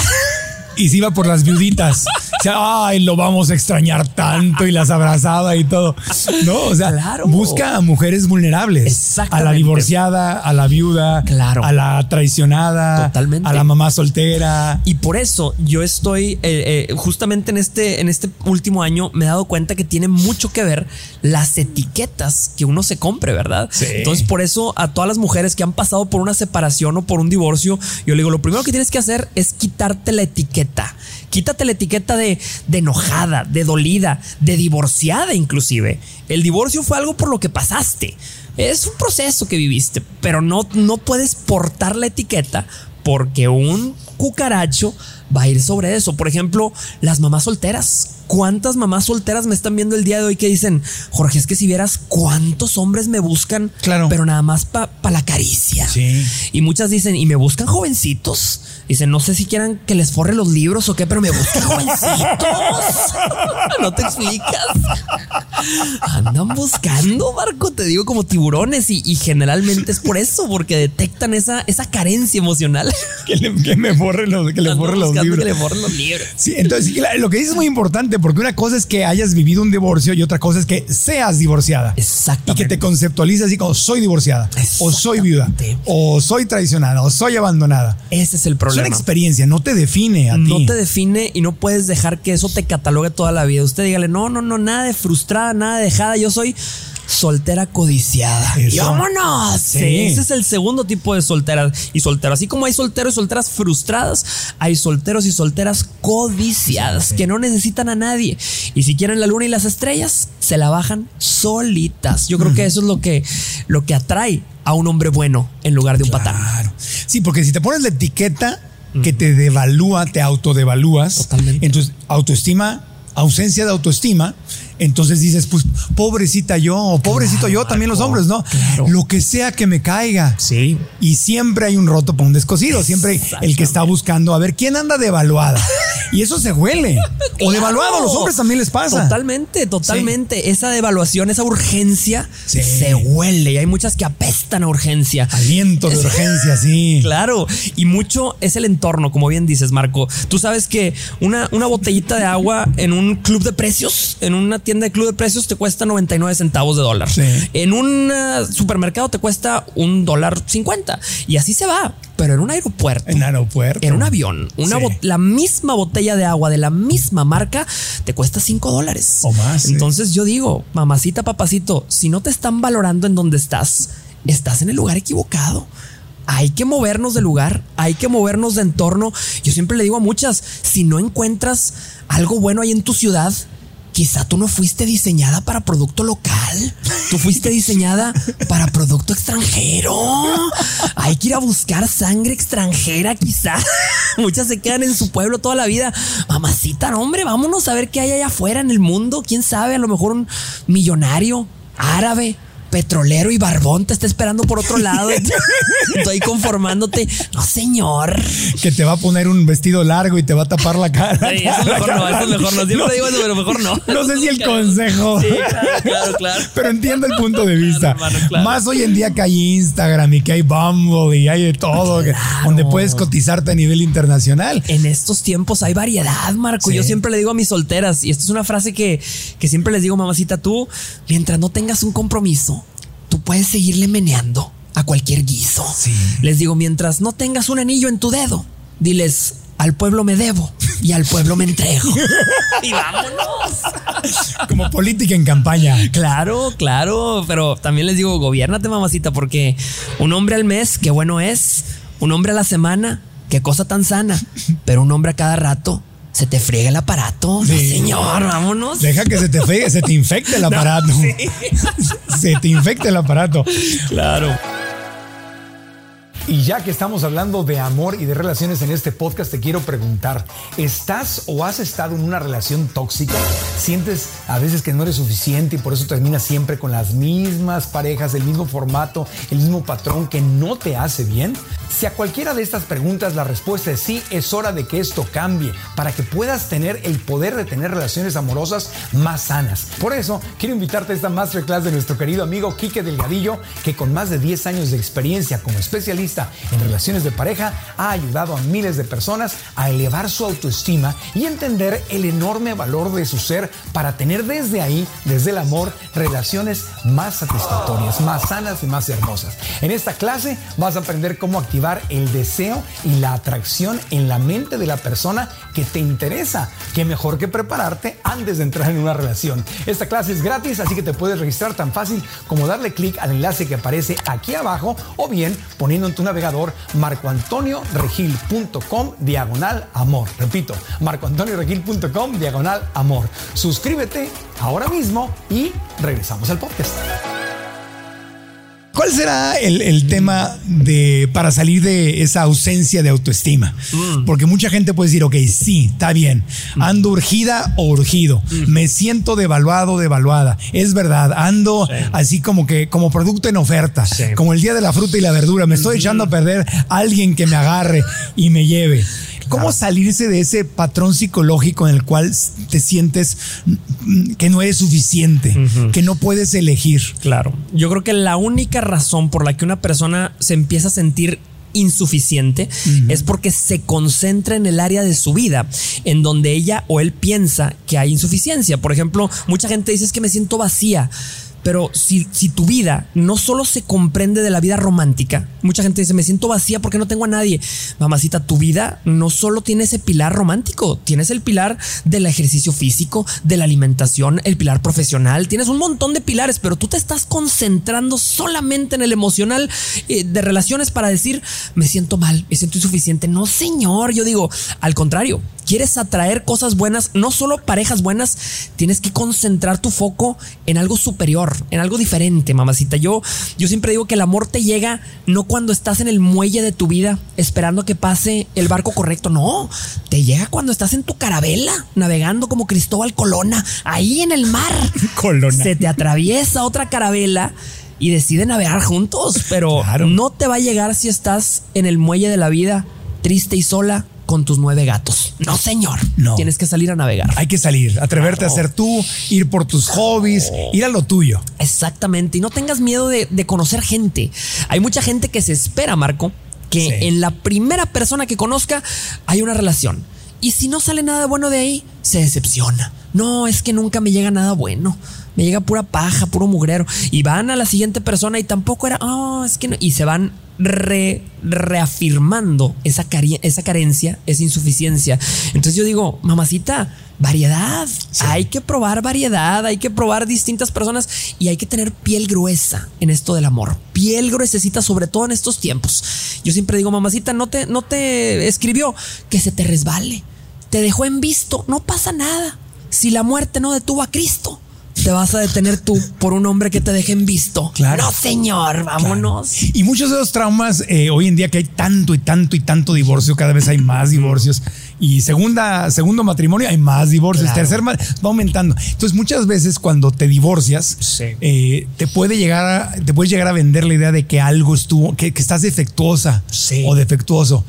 Y se iba por las viuditas ay, lo vamos a extrañar tanto y las abrazaba y todo. No, o sea, busca a mujeres vulnerables. A la divorciada, a la viuda, claro. a la traicionada, Totalmente. a la mamá soltera. Y por eso yo estoy eh, eh, justamente en este, en este último año me he dado cuenta que tiene mucho que ver las etiquetas que uno se compre, ¿verdad? Entonces, por eso a todas las mujeres que han pasado por una separación o por un divorcio, yo le digo, lo primero que tienes que hacer es quitarte la etiqueta. Quítate la etiqueta de, enojada, de dolida, de divorciada inclusive. El divorcio fue algo por lo que pasaste. Es un proceso que viviste, pero no, no puedes portar la etiqueta porque un cucaracho va a ir sobre eso. Por ejemplo, las mamás solteras. ¿Cuántas mamás solteras me están viendo el día de hoy que dicen, Jorge, es que si vieras cuántos hombres me buscan, claro. pero nada más para la caricia? Sí. Y muchas dicen, ¿y me buscan jovencitos? Dice, no sé si quieran que les forre los libros o qué, pero me buscan jovencitos. no te explicas. Andan buscando, Marco, te digo, como tiburones. Y, generalmente es por eso, porque detectan esa, esa carencia emocional. que, me forren los, que le forren los libros. Que le forren los libros. Sí, entonces lo que dices es muy importante, porque una cosa es que hayas vivido un divorcio y otra cosa es que seas divorciada. Exactamente. Y que te conceptualices así como soy divorciada, o soy viuda, o soy traicionada, o soy abandonada. Ese es el problema. Una experiencia, no te define a no ti. No te define y no puedes dejar que eso te catalogue toda la vida. Usted dígale, no, no, no, nada de frustrada, nada de dejada. Yo soy soltera codiciada. Y vámonos. Ese es el segundo tipo de solteras y solteros. Así como hay solteros y solteras frustradas, hay solteros y solteras codiciadas que no necesitan a nadie. Y si quieren la luna y las estrellas, se la bajan solitas. Yo creo que eso es lo que, lo que atrae a un hombre bueno en lugar de un patán. Sí, porque si te pones la etiqueta que te devalúa, te autodevalúas. Totalmente. Entonces, autoestima, ausencia de autoestima, entonces dices, pues pobrecita yo, o pobrecito yo, también los hombres, ¿no? Lo que sea que me caiga. Sí. Y siempre hay un roto para un descosido, siempre el que está buscando a ver quién anda devaluada. Y eso se huele. O devaluado, a los hombres también les pasa. Totalmente, totalmente. Esa devaluación, esa urgencia se huele. Y hay muchas que apestan a urgencia. Aliento de urgencia, sí. Claro. Y mucho es el entorno, como bien dices, Marco. Tú sabes que una, una botellita de agua en un club de precios, en una tienda de club de precios te cuesta 99 centavos de dólar. En un eh, supermercado te cuesta un dólar 50 y así se va. Pero en un aeropuerto, en aeropuerto, en un avión, una la misma botella de agua de la misma marca te cuesta 5 dólares o más. Entonces yo digo, mamacita, papacito, si no te están valorando en donde estás, estás en el lugar equivocado hay que movernos de lugar, hay que movernos de entorno. Yo siempre le digo a muchas, si no encuentras algo bueno ahí en tu ciudad, quizá tú no fuiste diseñada para producto local, tú fuiste diseñada para producto extranjero. Hay que ir a buscar sangre extranjera, quizá. Muchas se quedan en su pueblo toda la vida. Mamacita, hombre, vámonos a ver qué hay allá afuera en el mundo. Quién sabe, a lo mejor un millonario árabe petrolero y barbón te está esperando por otro lado. Estoy conformándote. No, señor. Que te va a poner un vestido largo y te va a tapar la cara. Sí, eso mejor no, eso es mejor no. Siempre digo eso, pero mejor no. No sé si el consejo. Sí, claro, claro, Pero entiendo el punto de vista. Más hoy en día que hay Instagram y que hay Bumble y hay de todo, donde puedes cotizarte a nivel internacional. En estos tiempos hay variedad, Marco. Yo siempre le digo a mis solteras, y esta es una frase que, que siempre les digo, mamacita, tú, mientras no tengas un compromiso, puedes seguirle meneando a cualquier guiso. Les digo, mientras no tengas un anillo en tu dedo, diles, al pueblo me debo y al pueblo me entrego. y vámonos. Como política en campaña. Claro, claro, pero también les digo, gobiernate mamacita, porque un hombre al mes, qué bueno es, un hombre a la semana, qué cosa tan sana, pero un hombre a cada rato, se te friega el aparato. Sí. Señor, vámonos. Deja que se te fegue, se te infecte el aparato. Se te infecte el aparato. Claro. Y ya que estamos hablando de amor y de relaciones en este podcast, te quiero preguntar, ¿estás o has estado en una relación tóxica? ¿Sientes a veces que no eres suficiente y por eso terminas siempre con las mismas parejas, el mismo formato, el mismo patrón que no te hace bien? Si a cualquiera de estas preguntas la respuesta es sí, es hora de que esto cambie para que puedas tener el poder de tener relaciones amorosas más sanas. Por eso, quiero invitarte a esta masterclass de nuestro querido amigo Quique Delgadillo, que con más de 10 años de experiencia como especialista en relaciones de pareja, ha ayudado a miles de personas a elevar su autoestima y entender el enorme valor de su ser para tener desde ahí, desde el amor, relaciones más satisfactorias, más sanas y más hermosas. En esta clase vas a aprender cómo activar el deseo y la atracción en la mente de la persona que te interesa. Qué mejor que prepararte antes de entrar en una relación. Esta clase es gratis, así que te puedes registrar tan fácil como darle clic al enlace que aparece aquí abajo o bien poniendo en tu navegador marcoantonioregil.com diagonal amor. Repito, marcoantonioregil.com diagonal amor. Suscríbete ahora mismo y regresamos al podcast. ¿Cuál será el, el, tema de para salir de esa ausencia de autoestima? Mm. Porque mucha gente puede decir, ok, sí, está bien, ando urgida o urgido, mm. me siento devaluado, devaluada. Es verdad, ando sí. así como que como producto en oferta, sí. como el día de la fruta y la verdura, me estoy mm. echando a perder a alguien que me agarre y me lleve. ¿Cómo claro. salirse de ese patrón psicológico en el cual te sientes que no eres suficiente, uh -huh. que no puedes elegir? Claro. Yo creo que la única razón por la que una persona se empieza a sentir insuficiente uh -huh. es porque se concentra en el área de su vida en donde ella o él piensa que hay insuficiencia. Por ejemplo, mucha gente dice es que me siento vacía. Pero si, si, tu vida no solo se comprende de la vida romántica, mucha gente dice, me siento vacía porque no tengo a nadie. Mamacita, tu vida no solo tiene ese pilar romántico, tienes el pilar del ejercicio físico, de la alimentación, el pilar profesional, tienes un montón de pilares, pero tú te estás concentrando solamente en el emocional eh, de relaciones para decir, me siento mal, me siento insuficiente. No, señor, yo digo, al contrario, quieres atraer cosas buenas, no solo parejas buenas, tienes que concentrar tu foco en algo superior, en algo diferente, mamacita. Yo, yo siempre digo que el amor te llega no cuando estás en el muelle de tu vida esperando que pase el barco correcto, no, te llega cuando estás en tu carabela navegando como Cristóbal Colona, ahí en el mar. Colona. Se te atraviesa otra carabela y deciden navegar juntos, pero claro. no te va a llegar si estás en el muelle de la vida triste y sola con tus nueve gatos. No, señor. No. Tienes que salir a navegar. Hay que salir, atreverte claro. a ser tú, ir por tus hobbies, ir a lo tuyo. Exactamente. Y no tengas miedo de, de conocer gente. Hay mucha gente que se espera, Marco, que sí. en la primera persona que conozca hay una relación. Y si no sale nada bueno de ahí, se decepciona. No, es que nunca me llega nada bueno. Me llega pura paja, puro mugrero. Y van a la siguiente persona y tampoco era, oh, es que no. Y se van re, reafirmando esa, esa carencia, esa insuficiencia. Entonces yo digo, mamacita, variedad. Sí. Hay que probar variedad, hay que probar distintas personas y hay que tener piel gruesa en esto del amor. Piel gruesecita, sobre todo en estos tiempos. Yo siempre digo, mamacita, no te, no te escribió que se te resbale. Te dejó en visto, no pasa nada. Si la muerte no detuvo a Cristo, te vas a detener tú por un hombre que te dejen visto. Claro. No, señor, vámonos. Claro. Y muchos de los traumas, eh, hoy en día que hay tanto y tanto y tanto divorcio, cada vez hay más divorcios. Y segunda, segundo matrimonio hay más divorcios. Claro. Tercer va aumentando. Entonces, muchas veces cuando te divorcias, sí. eh, te puede llegar a, te puedes llegar a vender la idea de que algo estuvo, que, que estás defectuosa sí. o defectuoso.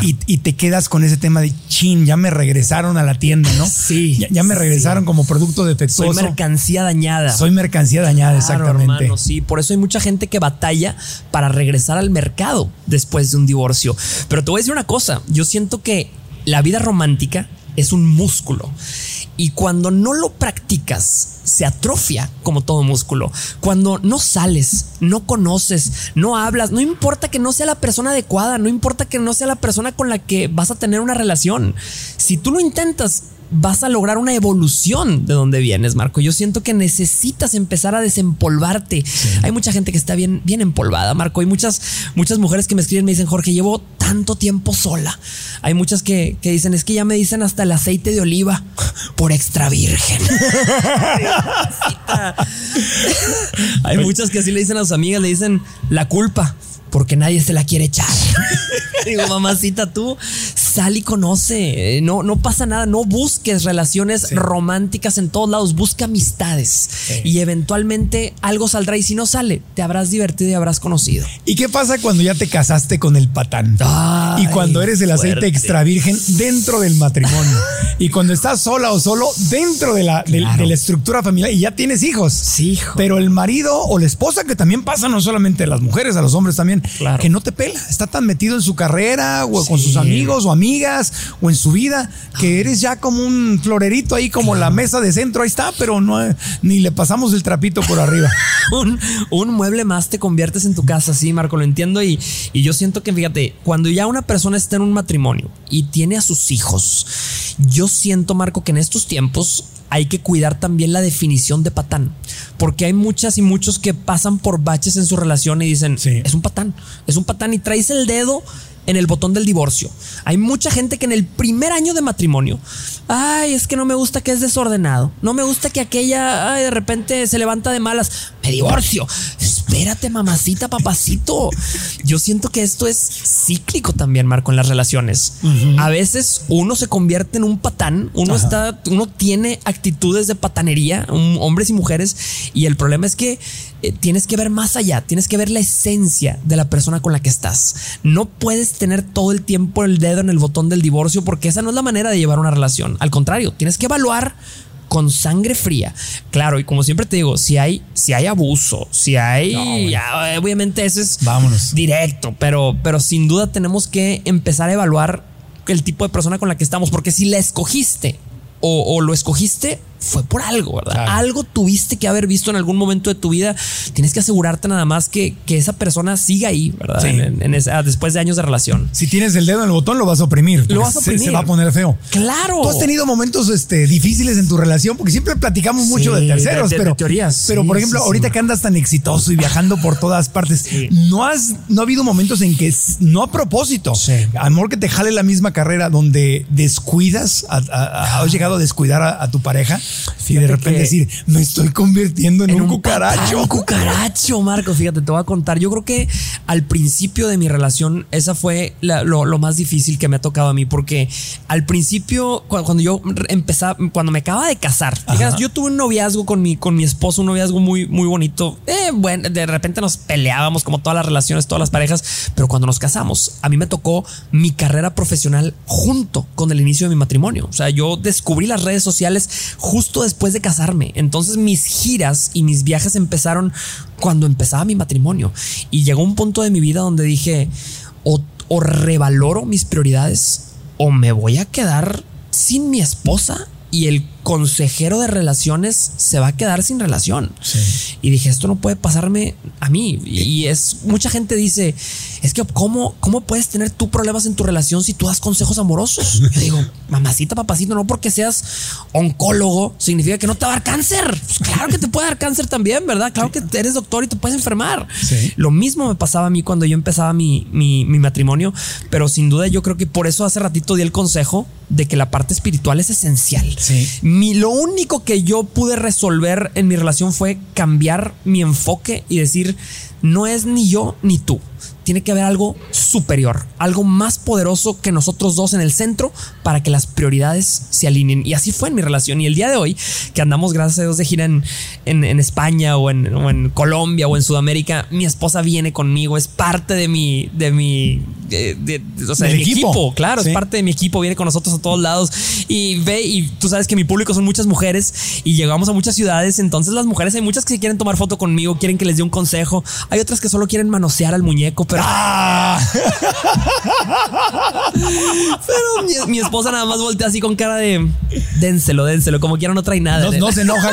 Y, y, te quedas con ese tema de chin, ya me regresaron a la tienda, ¿no? Sí. Ya, ya me regresaron como producto defectuoso. Soy mercancía dañada. Soy mercancía dañada, claro, exactamente. Hermano, sí, por eso hay mucha gente que batalla para regresar al mercado después de un divorcio. Pero te voy a decir una cosa, yo siento que la vida romántica es un músculo y cuando no lo practicas se atrofia como todo músculo. Cuando no sales, no conoces, no hablas, no importa que no sea la persona adecuada, no importa que no sea la persona con la que vas a tener una relación. Si tú lo intentas, vas a lograr una evolución de donde vienes, Marco. Yo siento que necesitas empezar a desempolvarte. Hay mucha gente que está bien, bien empolvada, Marco. Hay muchas, muchas mujeres que me escriben me dicen, Jorge, llevo tanto tiempo sola. Hay muchas que, que dicen, es que ya me dicen hasta el aceite de oliva por extra virgen. Hay muchas que así le dicen a sus amigas, le dicen la culpa porque nadie se la quiere echar. Digo, mamacita, tú sal y conoce. No, no pasa nada. No busques relaciones románticas en todos lados. Busca amistades y eventualmente algo saldrá. Y si no sale, te habrás divertido y habrás conocido. ¿Y qué pasa cuando ya te casaste con el patán? y cuando eres el aceite extra virgen dentro del matrimonio. y cuando estás sola o solo dentro de la, de, la estructura familiar y ya tienes hijos. Sí, hijo. Pero el marido o la esposa, que también pasa no solamente a las mujeres, a los hombres también, que no te pela. Está tan metido en su carrera o con sus amigos o amigas o en su vida que eres ya como un florerito ahí, como la mesa de centro. Ahí está, pero no ni le pasamos el trapito por arriba. un, un, mueble más te conviertes en tu casa, sí, Marco, lo entiendo. Y, y yo siento que, fíjate, cuando ya una persona está en un matrimonio y tiene a sus hijos, yo siento, Marco, que en estos tiempos hay que cuidar también la definición de patán, porque hay muchas y muchos que pasan por baches en su relación y dicen, es un patán, es un patán y traes el dedo en el botón del divorcio. Hay mucha gente que en el primer año de matrimonio, ay, es que no me gusta que es desordenado, no me gusta que aquella ay, de repente se levanta de malas, me divorcio. Espérate, mamacita, papacito. Yo siento que esto es cíclico también, Marco, en las relaciones. A veces uno se convierte en un patán, uno está, uno tiene actitudes de patanería, hombres y mujeres, y el problema es que eh, tienes que ver más allá, tienes que ver la esencia de la persona con la que estás. No puedes tener todo el tiempo el dedo en el botón del divorcio porque esa no es la manera de llevar una relación. Al contrario, tienes que evaluar con sangre fría. Claro, y como siempre te digo, si hay, si hay abuso, si hay, obviamente eso es Vámonos. directo, pero, pero sin duda tenemos que empezar a evaluar el tipo de persona con la que estamos, porque si la escogiste o, o lo escogiste, fue por algo, ¿verdad? Algo tuviste que haber visto en algún momento de tu vida. Tienes que asegurarte nada más que, que esa persona siga ahí, ¿verdad? En, después de años de relación. Si tienes el dedo en el botón, lo vas a oprimir. Lo vas a oprimir. Se, va a poner feo. Claro. Tú has tenido momentos este, difíciles en tu relación porque siempre platicamos mucho de terceros, pero, teorías. pero por ejemplo, ahorita que andas tan exitoso y viajando por todas partes, no has, no ha habido momentos en que no a propósito, amor que te jale la misma carrera donde descuidas, has llegado a descuidar a tu pareja y de repente decir, me estoy convirtiendo en, un, cucaracho. Un cucaracho, Marco. Fíjate, te voy a contar. Yo creo que al principio de mi relación, esa fue lo, más difícil que me ha tocado a mí, porque al principio, cuando, yo empezaba, cuando me acaba de casar, yo tuve un noviazgo con mi, con mi esposo, un noviazgo muy, muy bonito. Eh, bueno, de repente nos peleábamos como todas las relaciones, todas las parejas, pero cuando nos casamos, a mí me tocó mi carrera profesional junto con el inicio de mi matrimonio. O sea, yo descubrí las redes sociales justo después de casarme. Entonces mis giras y mis viajes empezaron cuando empezaba mi matrimonio. Y llegó un punto de mi vida donde dije, o, o revaloro mis prioridades o me voy a quedar sin mi esposa y el consejero de relaciones se va a quedar sin relación. Y dije, esto no puede pasarme a mí. Y es, mucha gente dice, es que ¿cómo, cómo puedes tener tú problemas en tu relación si tú das consejos amorosos? Yo digo, mamacita, papacito, no porque seas oncólogo significa que no te va a dar cáncer. Pues claro que te puede dar cáncer también, ¿verdad? Claro que eres doctor y te puedes enfermar. Lo mismo me pasaba a mí cuando yo empezaba mi, mi, mi matrimonio, pero sin duda yo creo que por eso hace ratito di el consejo de que la parte espiritual es esencial. Sí lo único que yo pude resolver en mi relación fue cambiar mi enfoque y decir, no es ni yo ni tú tiene que haber algo superior, algo más poderoso que nosotros dos en el centro para que las prioridades se alineen. Y así fue en mi relación. Y el día de hoy, que andamos, gracias a Dios, de gira en, en, España o en, Colombia o en Sudamérica, mi esposa viene conmigo, es parte de mi, de mi, de, o sea, mi equipo. Claro, es parte de mi equipo, viene con nosotros a todos lados y ve, y tú sabes que mi público son muchas mujeres y llegamos a muchas ciudades. Entonces, las mujeres hay muchas que quieren tomar foto conmigo, quieren que les dé un consejo. Hay otras que solo quieren manosear al muñeco, pero, Ah, pero mi, mi esposa nada más voltea así con cara de dénselo, dénselo, como quiera no trae nada. no, no se enoja.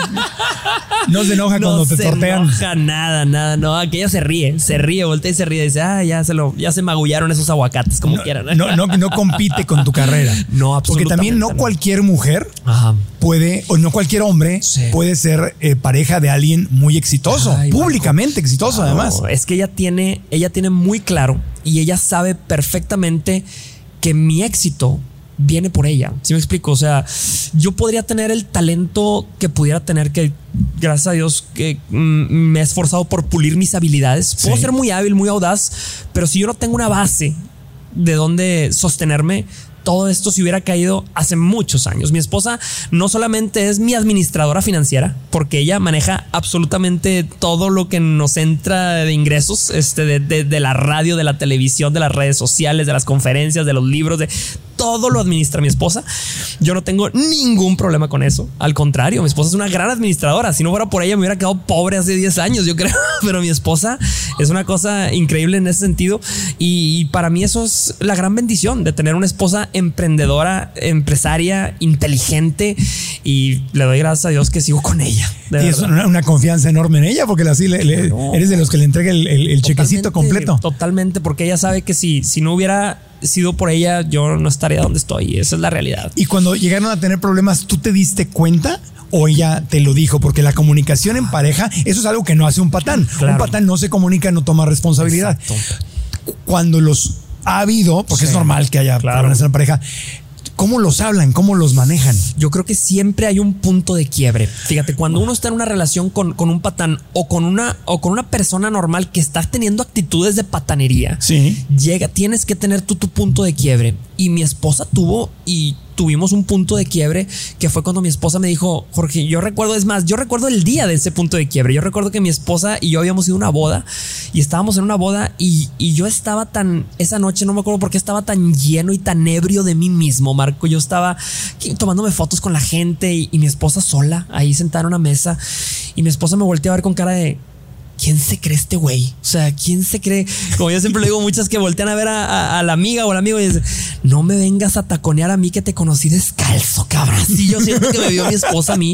No se enoja No cuando te se tortean. enoja nada, nada, no. Aquella se ríe, se ríe, voltea y se ríe. Dice, ah, ya se lo, ya se magullaron esos aguacates, como quieran. No, no, no compite con tu carrera. No, Porque también no absolutamente no. cualquier mujer Ajá. puede, o no cualquier hombre Sí. puede ser eh, pareja de alguien muy exitoso, Ay, públicamente exitoso además. No, es que ella tiene, ella tiene muy claro y ella sabe perfectamente que mi éxito viene por ella. ¿Sí me explico? O sea, yo podría tener el talento que pudiera tener que gracias a Dios que mm, me he esforzado por pulir mis habilidades. Puedo Sí. ser muy hábil, muy audaz, pero si yo no tengo una base de donde sostenerme, todo esto se hubiera caído hace muchos años. Mi esposa no solamente es mi administradora financiera, porque ella maneja absolutamente todo lo que nos entra de ingresos, este, de, la radio, de la televisión, de las redes sociales, de las conferencias, de los libros, de todo lo administra mi esposa. Yo no tengo ningún problema con eso. Al contrario, mi esposa es una gran administradora. Si no fuera por ella, me hubiera quedado pobre hace 10 años, yo creo. Pero mi esposa es una cosa increíble en ese sentido. Y para mí eso es la gran bendición de tener una esposa emprendedora, empresaria, inteligente. Y le doy gracias a Dios que sigo con ella. Tienes verdad. una, una confianza enorme en ella porque así le- le- No. eres de los que le entrega el, el- el chequecito completo. Totalmente, porque ella sabe que si, si no hubiera sido por ella, yo no estaría donde estoy. Esa es la realidad. Y cuando llegaron a tener problemas, ¿tú te diste cuenta? O ella te lo dijo, porque la comunicación en pareja, eso es algo que no hace un patán. Claro. Un patán no se comunica, no toma responsabilidad. Exacto. Cuando los ha habido, porque Sí. es normal que haya Claro. problemas en la pareja, ¿cómo los hablan? ¿Cómo los manejan? Yo creo que siempre hay un punto de quiebre. Fíjate, cuando uno está en una relación con, con un patán o con una o con una persona normal que está teniendo actitudes de patanería, Sí. llega, tienes que tener tú tu punto de quiebre. Y mi esposa tuvo y tuvimos un punto de quiebre que fue cuando mi esposa me dijo, Jorge, yo recuerdo, es más, yo recuerdo el día de ese punto de quiebre. Yo recuerdo que mi esposa y yo habíamos ido a una boda y estábamos en una boda y, y yo estaba tan, esa noche no me acuerdo por qué estaba tan lleno y tan ebrio de mí mismo, Marco. Yo estaba tomándome fotos con la gente y, y mi esposa sola ahí sentada en una mesa y mi esposa me volteó a ver con cara de, ¿quién se cree este güey? O sea, ¿quién se cree? Como yo siempre le digo, muchas que voltean a ver a, la amiga o al amigo y dicen, no me vengas a taconear a mí que te conocí descalzo, cabrón. Sí, yo siento que me vio mi esposa a mí.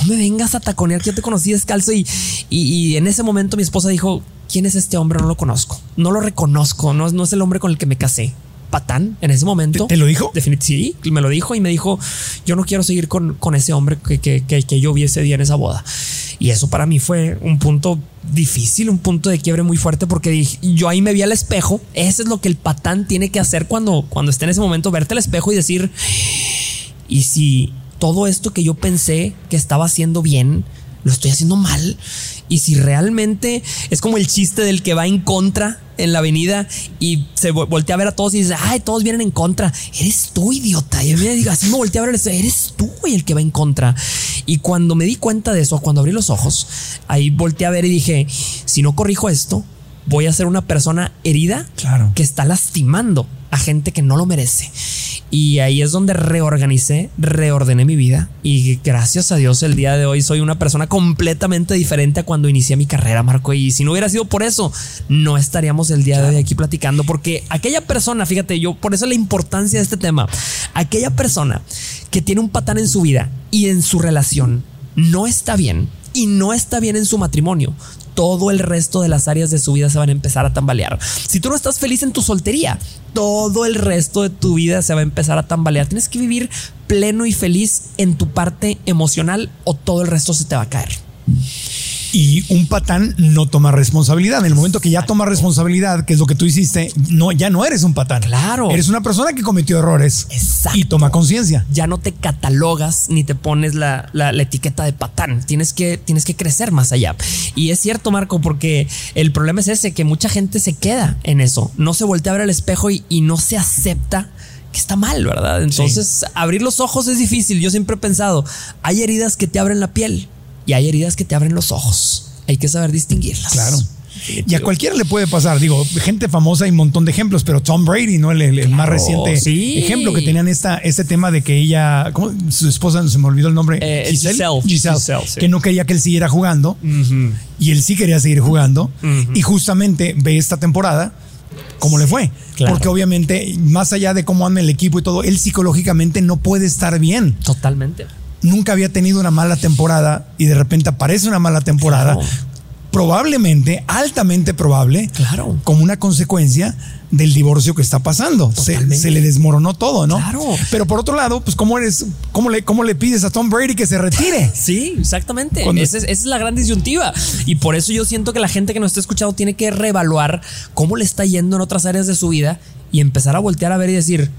No me vengas a taconear que yo te conocí descalzo. Y, y, en ese momento mi esposa dijo, ¿quién es este hombre? No lo conozco. No lo reconozco. No, no es el hombre con el que me casé. Patán en ese momento. ¿Te- te lo dijo? Definitivamente, sí, me lo dijo y me dijo, yo no quiero seguir con, con ese hombre que, que, que, que yo vi ese día en esa boda. Y eso para mí fue un punto difícil, un punto de quiebre muy fuerte porque dije, yo ahí me vi al espejo. Eso es lo que el patán tiene que hacer cuando, cuando esté en ese momento, verte al espejo y decir, y si todo esto que yo pensé que estaba haciendo bien, lo estoy haciendo mal. Y si realmente es como el chiste del que va en contra en la avenida y se vo- voltea a ver a todos y dice, ay, todos vienen en contra. Eres tú, idiota. Y a mí me digo, así me volteé a ver, eres tú, el que va en contra. Y cuando me di cuenta de eso, cuando abrí los ojos, ahí volteé a ver y dije, si no corrijo esto, voy a ser una persona herida Claro. que está lastimando a gente que no lo merece. Y ahí es donde reorganicé, reordené mi vida. Y gracias a Dios el día de hoy soy una persona completamente diferente a cuando inicié mi carrera, Marco. Y si no hubiera sido por eso, no estaríamos el día de hoy aquí platicando. Porque aquella persona, fíjate, yo por eso la importancia de este tema, aquella persona que tiene un patán en su vida y en su relación no está bien y no está bien en su matrimonio, todo el resto de las áreas de su vida se van a empezar a tambalear. Si tú no estás feliz en tu soltería, todo el resto de tu vida se va a empezar a tambalear. Tienes que vivir pleno y feliz en tu parte emocional o todo el resto se te va a caer. Y un patán no toma responsabilidad. En el momento que ya toma responsabilidad, que es lo que tú hiciste, no, ya no eres un patán. Claro. Eres una persona que cometió errores. Exacto. Y toma conciencia. Ya no te catalogas ni te pones la, la- la etiqueta de patán. Tienes que, tienes que crecer más allá. Y es cierto, Marco, porque el problema es ese, que mucha gente se queda en eso. No se voltea a ver al espejo y, y no se acepta que está mal, ¿verdad? Entonces, abrir los ojos es difícil. Yo siempre he pensado, hay heridas que te abren la piel y hay heridas que te abren los ojos. Hay que saber distinguirlas. Claro. Y a cualquiera le puede pasar. Digo, gente famosa hay un montón de ejemplos, pero Tom Brady, ¿no? El, el- el más reciente sí. ejemplo que tenían esta, este tema de que ella, ¿cómo? su esposa, se me olvidó el nombre. Eh, Giselle. Giselle, sí. que no quería que él siguiera jugando y él sí quería seguir jugando. Y justamente ve esta temporada cómo le fue. Claro. Porque obviamente, más allá de cómo anda el equipo y todo, él psicológicamente no puede estar bien. Totalmente. Nunca había tenido una mala temporada y de repente aparece una mala temporada. Claro. Probablemente, altamente probable, Claro. como una consecuencia del divorcio que está pasando. Se, le desmoronó todo, ¿no? Claro. Pero por otro lado, pues, ¿cómo, eres, cómo, le, ¿cómo le pides a Tom Brady que se retire? Sí, exactamente. Esa es, esa es la gran disyuntiva. Y por eso yo siento que la gente que nos está escuchando tiene que reevaluar cómo le está yendo en otras áreas de su vida y empezar a voltear a ver y decir,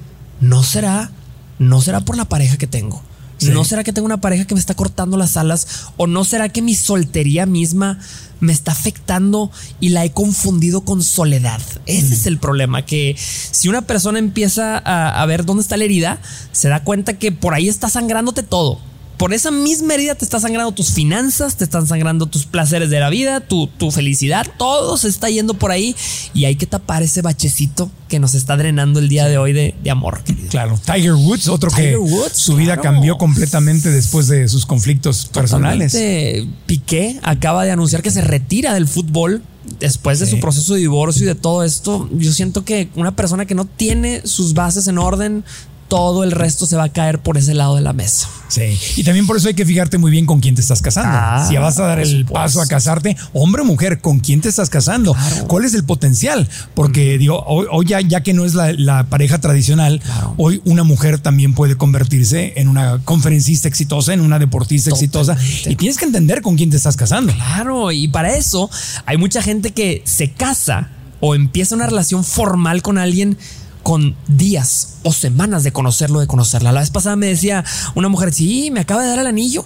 ¿no será? ¿No será por la pareja que tengo? ¿No será que tengo una pareja que me está cortando las alas? ¿O no será que mi soltería misma me está afectando y la he confundido con soledad? Ese es el problema, que si una persona empieza a ver dónde está la herida, se da cuenta que por ahí está sangrándote todo. Por esa misma herida te está sangrando tus finanzas, te están sangrando tus placeres de la vida, tu, tu felicidad, todo se está yendo por ahí y hay que tapar ese bachecito que nos está drenando el día de hoy de, de amor. querido. Claro, Tiger Woods, otro Tiger que Woods, su vida claro. cambió completamente después de sus conflictos personales. Totalmente. Piqué acaba de anunciar que se retira del fútbol después de Sí. su proceso de divorcio y de todo esto. Yo siento que una persona que no tiene sus bases en orden, todo el resto se va a caer por ese lado de la mesa. Sí. Y también por eso hay que fijarte muy bien con quién te estás casando. Ah, si vas a dar el supuesto. paso a casarte, hombre o mujer, ¿con quién te estás casando? Claro. ¿Cuál es el potencial? Porque digo, hoy, hoy ya, ya que no es la, la pareja tradicional, Claro. hoy una mujer también puede convertirse en una conferencista exitosa, en una deportista exitosa. Y tienes que entender con quién te estás casando. Claro, y para eso hay mucha gente que se casa o empieza una relación formal con alguien con días o semanas de conocerlo, de conocerla. La vez pasada me decía una mujer, sí, me acaba de dar el anillo.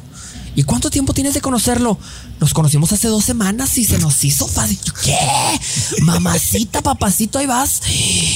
¿Y cuánto tiempo tienes de conocerlo? Nos conocimos hace dos semanas y se nos hizo fácil. ¿Qué? Mamacita, papacito, ahí vas.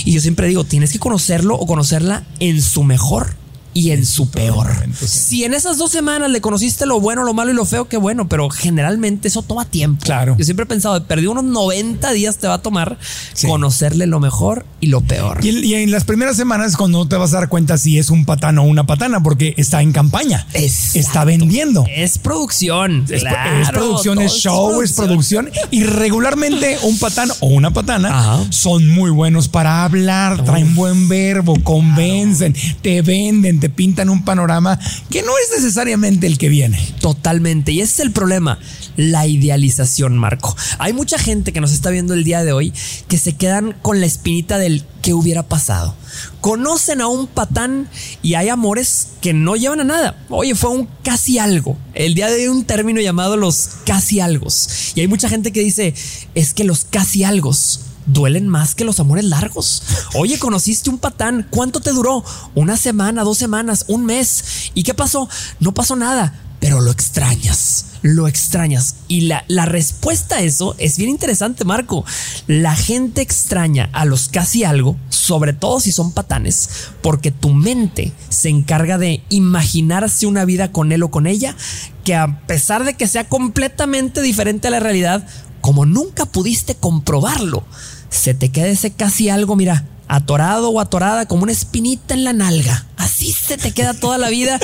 Y yo siempre digo, tienes que conocerlo o conocerla en su mejor y en su peor. momento, sí. Si en esas dos semanas le conociste lo bueno, lo malo y lo feo, qué bueno, pero generalmente eso toma tiempo. Claro. Yo siempre he pensado, perdí unos 90 días te va a tomar Sí. conocerle lo mejor y lo peor. Y, en- y en las primeras semanas cuando te vas a dar cuenta si es un patán o una patana, porque está en campaña, Exacto. está vendiendo. Es producción. Es, claro, es producción, es show, es producción. Y regularmente un patán o una patana Ajá. son muy buenos para hablar, traen buen verbo, convencen, te venden, te pintan un panorama que no es necesariamente el que viene. Totalmente. Y ese es el problema, la idealización, Marco. Hay mucha gente que nos está viendo el día de hoy que se quedan con la espinita del qué hubiera pasado. Conocen a un patán y hay amores que no llevan a nada. Oye, fue un casi algo. El día de hoy un término llamado los casi algos. Y hay mucha gente que dice, es que los casi algos duelen más que los amores largos. Oye, conociste un patán, ¿cuánto te duró? Una semana, dos semanas, un mes. ¿Y qué pasó? No pasó nada, pero lo extrañas, lo extrañas. Y la, la respuesta a eso es bien interesante, Marco. La gente extraña a los casi algo, sobre todo si son patanes, porque tu mente se encarga de imaginarse una vida con él o con ella, que a pesar de que sea completamente diferente a la realidad, como nunca pudiste comprobarlo, se te queda ese casi algo, mira, atorado o atorada como una espinita en la nalga. Se te queda toda la vida.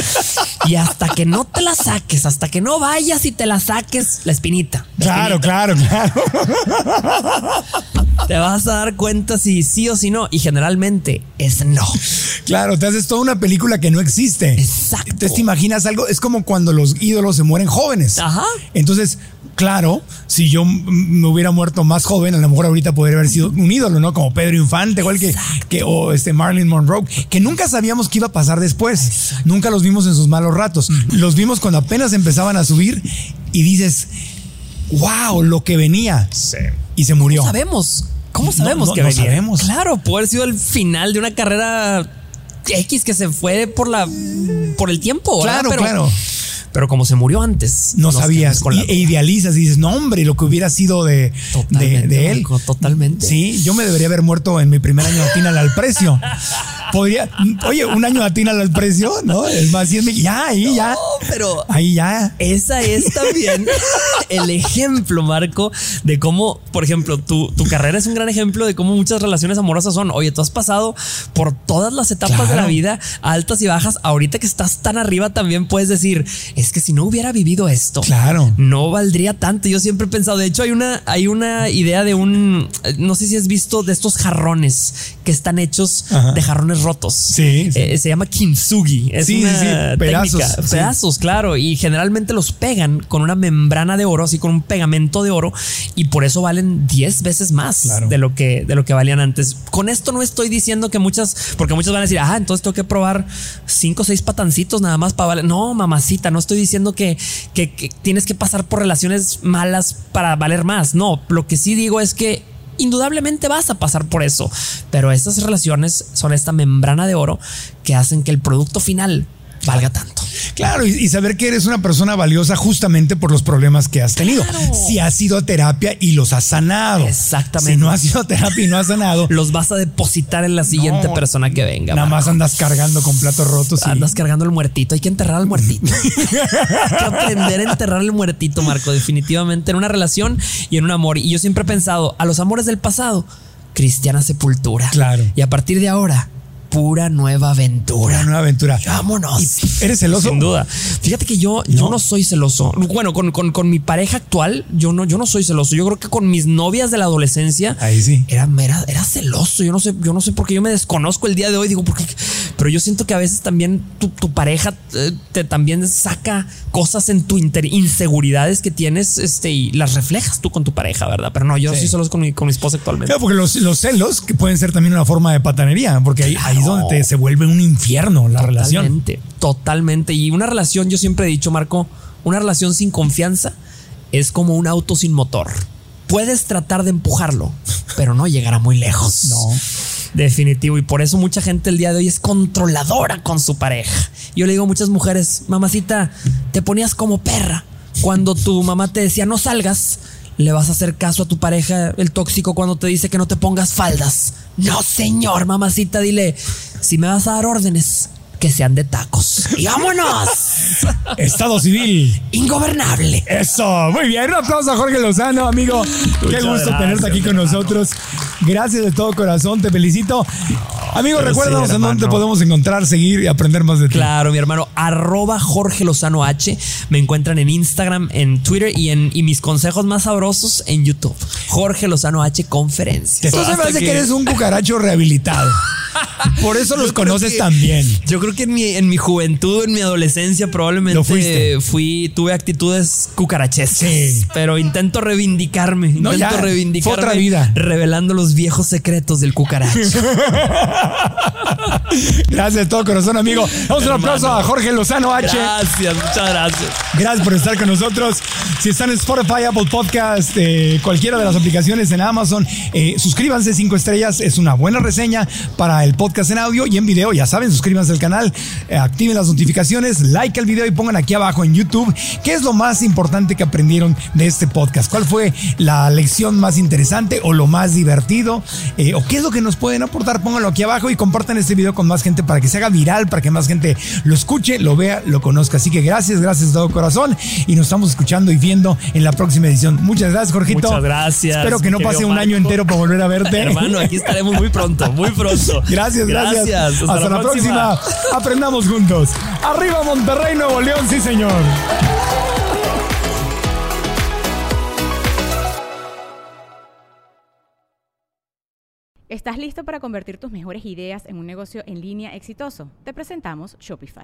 Y hasta que no te la saques, hasta que no vayas y te la saques, la espinita. la Claro, espinita, claro, claro. Te vas a dar cuenta si sí o si no. Y generalmente es no. Claro, te haces toda una película que no existe. Exacto. Entonces te imaginas algo, es como cuando los ídolos se mueren jóvenes. Ajá. Entonces, claro, si yo me hubiera muerto más joven, a lo mejor ahorita podría haber sido un ídolo, ¿no? Como Pedro Infante, igual que, Exacto. que o este Marilyn Monroe, que nunca sabíamos qué iba a pasar después. Nunca los vimos en sus malos ratos. Los vimos cuando apenas empezaban a subir y dices, wow, lo que venía. Y se murió. ¿Cómo sabemos? ¿Cómo sabemos no, que no venía? sabemos. Claro, puede haber sido el final de una carrera X que se fue por la por el tiempo. ¿verdad? Claro, Pero- claro. Pero como se murió antes, No sabías. con la Y- e idealizas y dices, no, hombre, lo que hubiera sido de, de, él. Marco, totalmente. Sí, yo me debería haber muerto en mi primer año de Atínala al precio. Podría, oye, un año de Atínala al precio, ¿no? Es más, 100 mil- ya, ahí ya. No, pero Ahí ya. esa es también el ejemplo, Marco, de cómo, por ejemplo, tu, tu carrera es un gran ejemplo de cómo muchas relaciones amorosas son. Oye, tú has pasado por todas las etapas de la vida, altas y bajas. Ahorita que estás tan arriba, también puedes decir, es que si no hubiera vivido esto, Claro. no valdría tanto. Yo siempre he pensado, de hecho, hay una, hay una idea de un, no sé si has visto de estos jarrones que están hechos Ajá. de jarrones rotos. Sí, sí. Eh, se llama kintsugi. Es Sí, una sí, sí. Pedazos, técnica. Pedazos, claro. Y generalmente los pegan con una membrana de oro, así con un pegamento de oro, y por eso valen 10 veces más Claro. de lo que, de lo que valían antes. Con esto no estoy diciendo que muchas, porque muchos van a decir, ah, entonces tengo que probar cinco o seis patancitos nada más para valer. No, mamacita, no estoy diciendo que, que, tienes que pasar por relaciones malas para valer más. No, lo que sí digo es que indudablemente vas a pasar por eso, pero esas relaciones son esta membrana de oro que hacen que el producto final valga tanto. Claro, y, y saber que eres una persona valiosa justamente por los problemas que has tenido. Claro. Si has ido a terapia y los has sanado. Exactamente. Si no has ido a terapia y no has sanado, Los vas a depositar en la siguiente No, persona que venga. nada mano. más andas cargando con platos rotos. y- Andas cargando el muertito, hay que enterrar al muertito. hay que aprender a enterrar el muertito, Marco, definitivamente en una relación y en un amor. Y yo siempre he pensado, a los amores del pasado, cristiana sepultura. Claro. Y a partir de ahora, pura nueva aventura. Nueva aventura. Vámonos. ¿Y ¿Eres celoso? Sin duda. Fíjate que yo, yo no soy celoso. Bueno, con, con- con mi pareja actual, yo no, yo no soy celoso. Yo creo que con mis novias de la adolescencia, Ahí sí. era, era, era celoso. Yo no sé, yo no sé por qué yo me desconozco el día de hoy. Digo, porque, pero yo siento que a veces también tu, tu pareja eh, te también saca cosas en tu inter- inseguridades que tienes, este, y las reflejas tú con tu pareja, ¿verdad? Pero no, yo Sí. soy celoso con mi, con mi esposa actualmente. Claro, porque los, los celos que pueden ser también una forma de patanería, porque ahí, ahí es donde te- se vuelve un infierno la relación. Totalmente, totalmente. Y una relación, yo siempre he dicho, Marco, una relación sin confianza es como un auto sin motor. Puedes tratar de empujarlo, pero no llegará muy lejos. No. Definitivo. Y por eso mucha gente el día de hoy es controladora con su pareja. Yo le digo a muchas mujeres, mamacita, te ponías como perra. Cuando tu mamá te decía no salgas, le vas a hacer caso a tu pareja, el tóxico, cuando te dice que no te pongas faldas. No, señor, mamacita, dile, si me vas a dar órdenes, que sean de tacos. Y vámonos. Estado civil. Ingobernable. Eso, muy bien. Un aplauso a Jorge Lozano, amigo. Qué gusto gracias, tenerte aquí con nosotros. Gracias de todo corazón, te felicito. Amigo, Pero recuérdanos sí, en dónde te podemos encontrar, seguir y aprender más de ti. Claro, mi hermano, arroba Jorge Lozano H. Me encuentran en Instagram, en Twitter y en y mis consejos más sabrosos en YouTube. Jorge Lozano H Conferencia. Tú se me hace que eres un cucaracho rehabilitado. Por eso los conoces que- tan bien. Yo creo que en mi, en mi juventud, en mi adolescencia, probablemente fuiste. fui, tuve actitudes cucarachescas. Sí. Pero intento reivindicarme. No, intento ya, reivindicarme. fue otra vida. Revelando los viejos secretos del cucaracho. Gracias de todo corazón, amigo. Damos un Hermano. aplauso a Jorge Lozano H. gracias, muchas gracias. Gracias por estar con nosotros. Si están en Spotify, Apple Podcast, eh, cualquiera de las aplicaciones en Amazon, eh, suscríbanse cinco estrellas. Es una buena reseña para el podcast en audio y en video. Ya saben, suscríbanse al canal, eh, activen las notificaciones, like el video y pongan aquí abajo en YouTube qué es lo más importante que aprendieron de este podcast. ¿Cuál fue la lección más interesante o lo más divertido? Eh, ¿O qué es lo que nos pueden aportar? Pónganlo aquí abajo y compartan este video con más gente para que se haga viral, para que más gente lo escuche, lo vea, lo conozca. Así que gracias, gracias de todo corazón y nos estamos escuchando y viendo en la próxima edición. Muchas gracias, Jorgito. Muchas gracias, Espero que no pase un año entero para volver a verte. Hermano, aquí estaremos muy pronto, muy pronto. Gracias, gracias. Hasta, la próxima. Aprendamos juntos. Arriba Monterrey, Nuevo León, sí señor. ¿Estás listo para convertir tus mejores ideas en un negocio en línea exitoso? Te presentamos Shopify.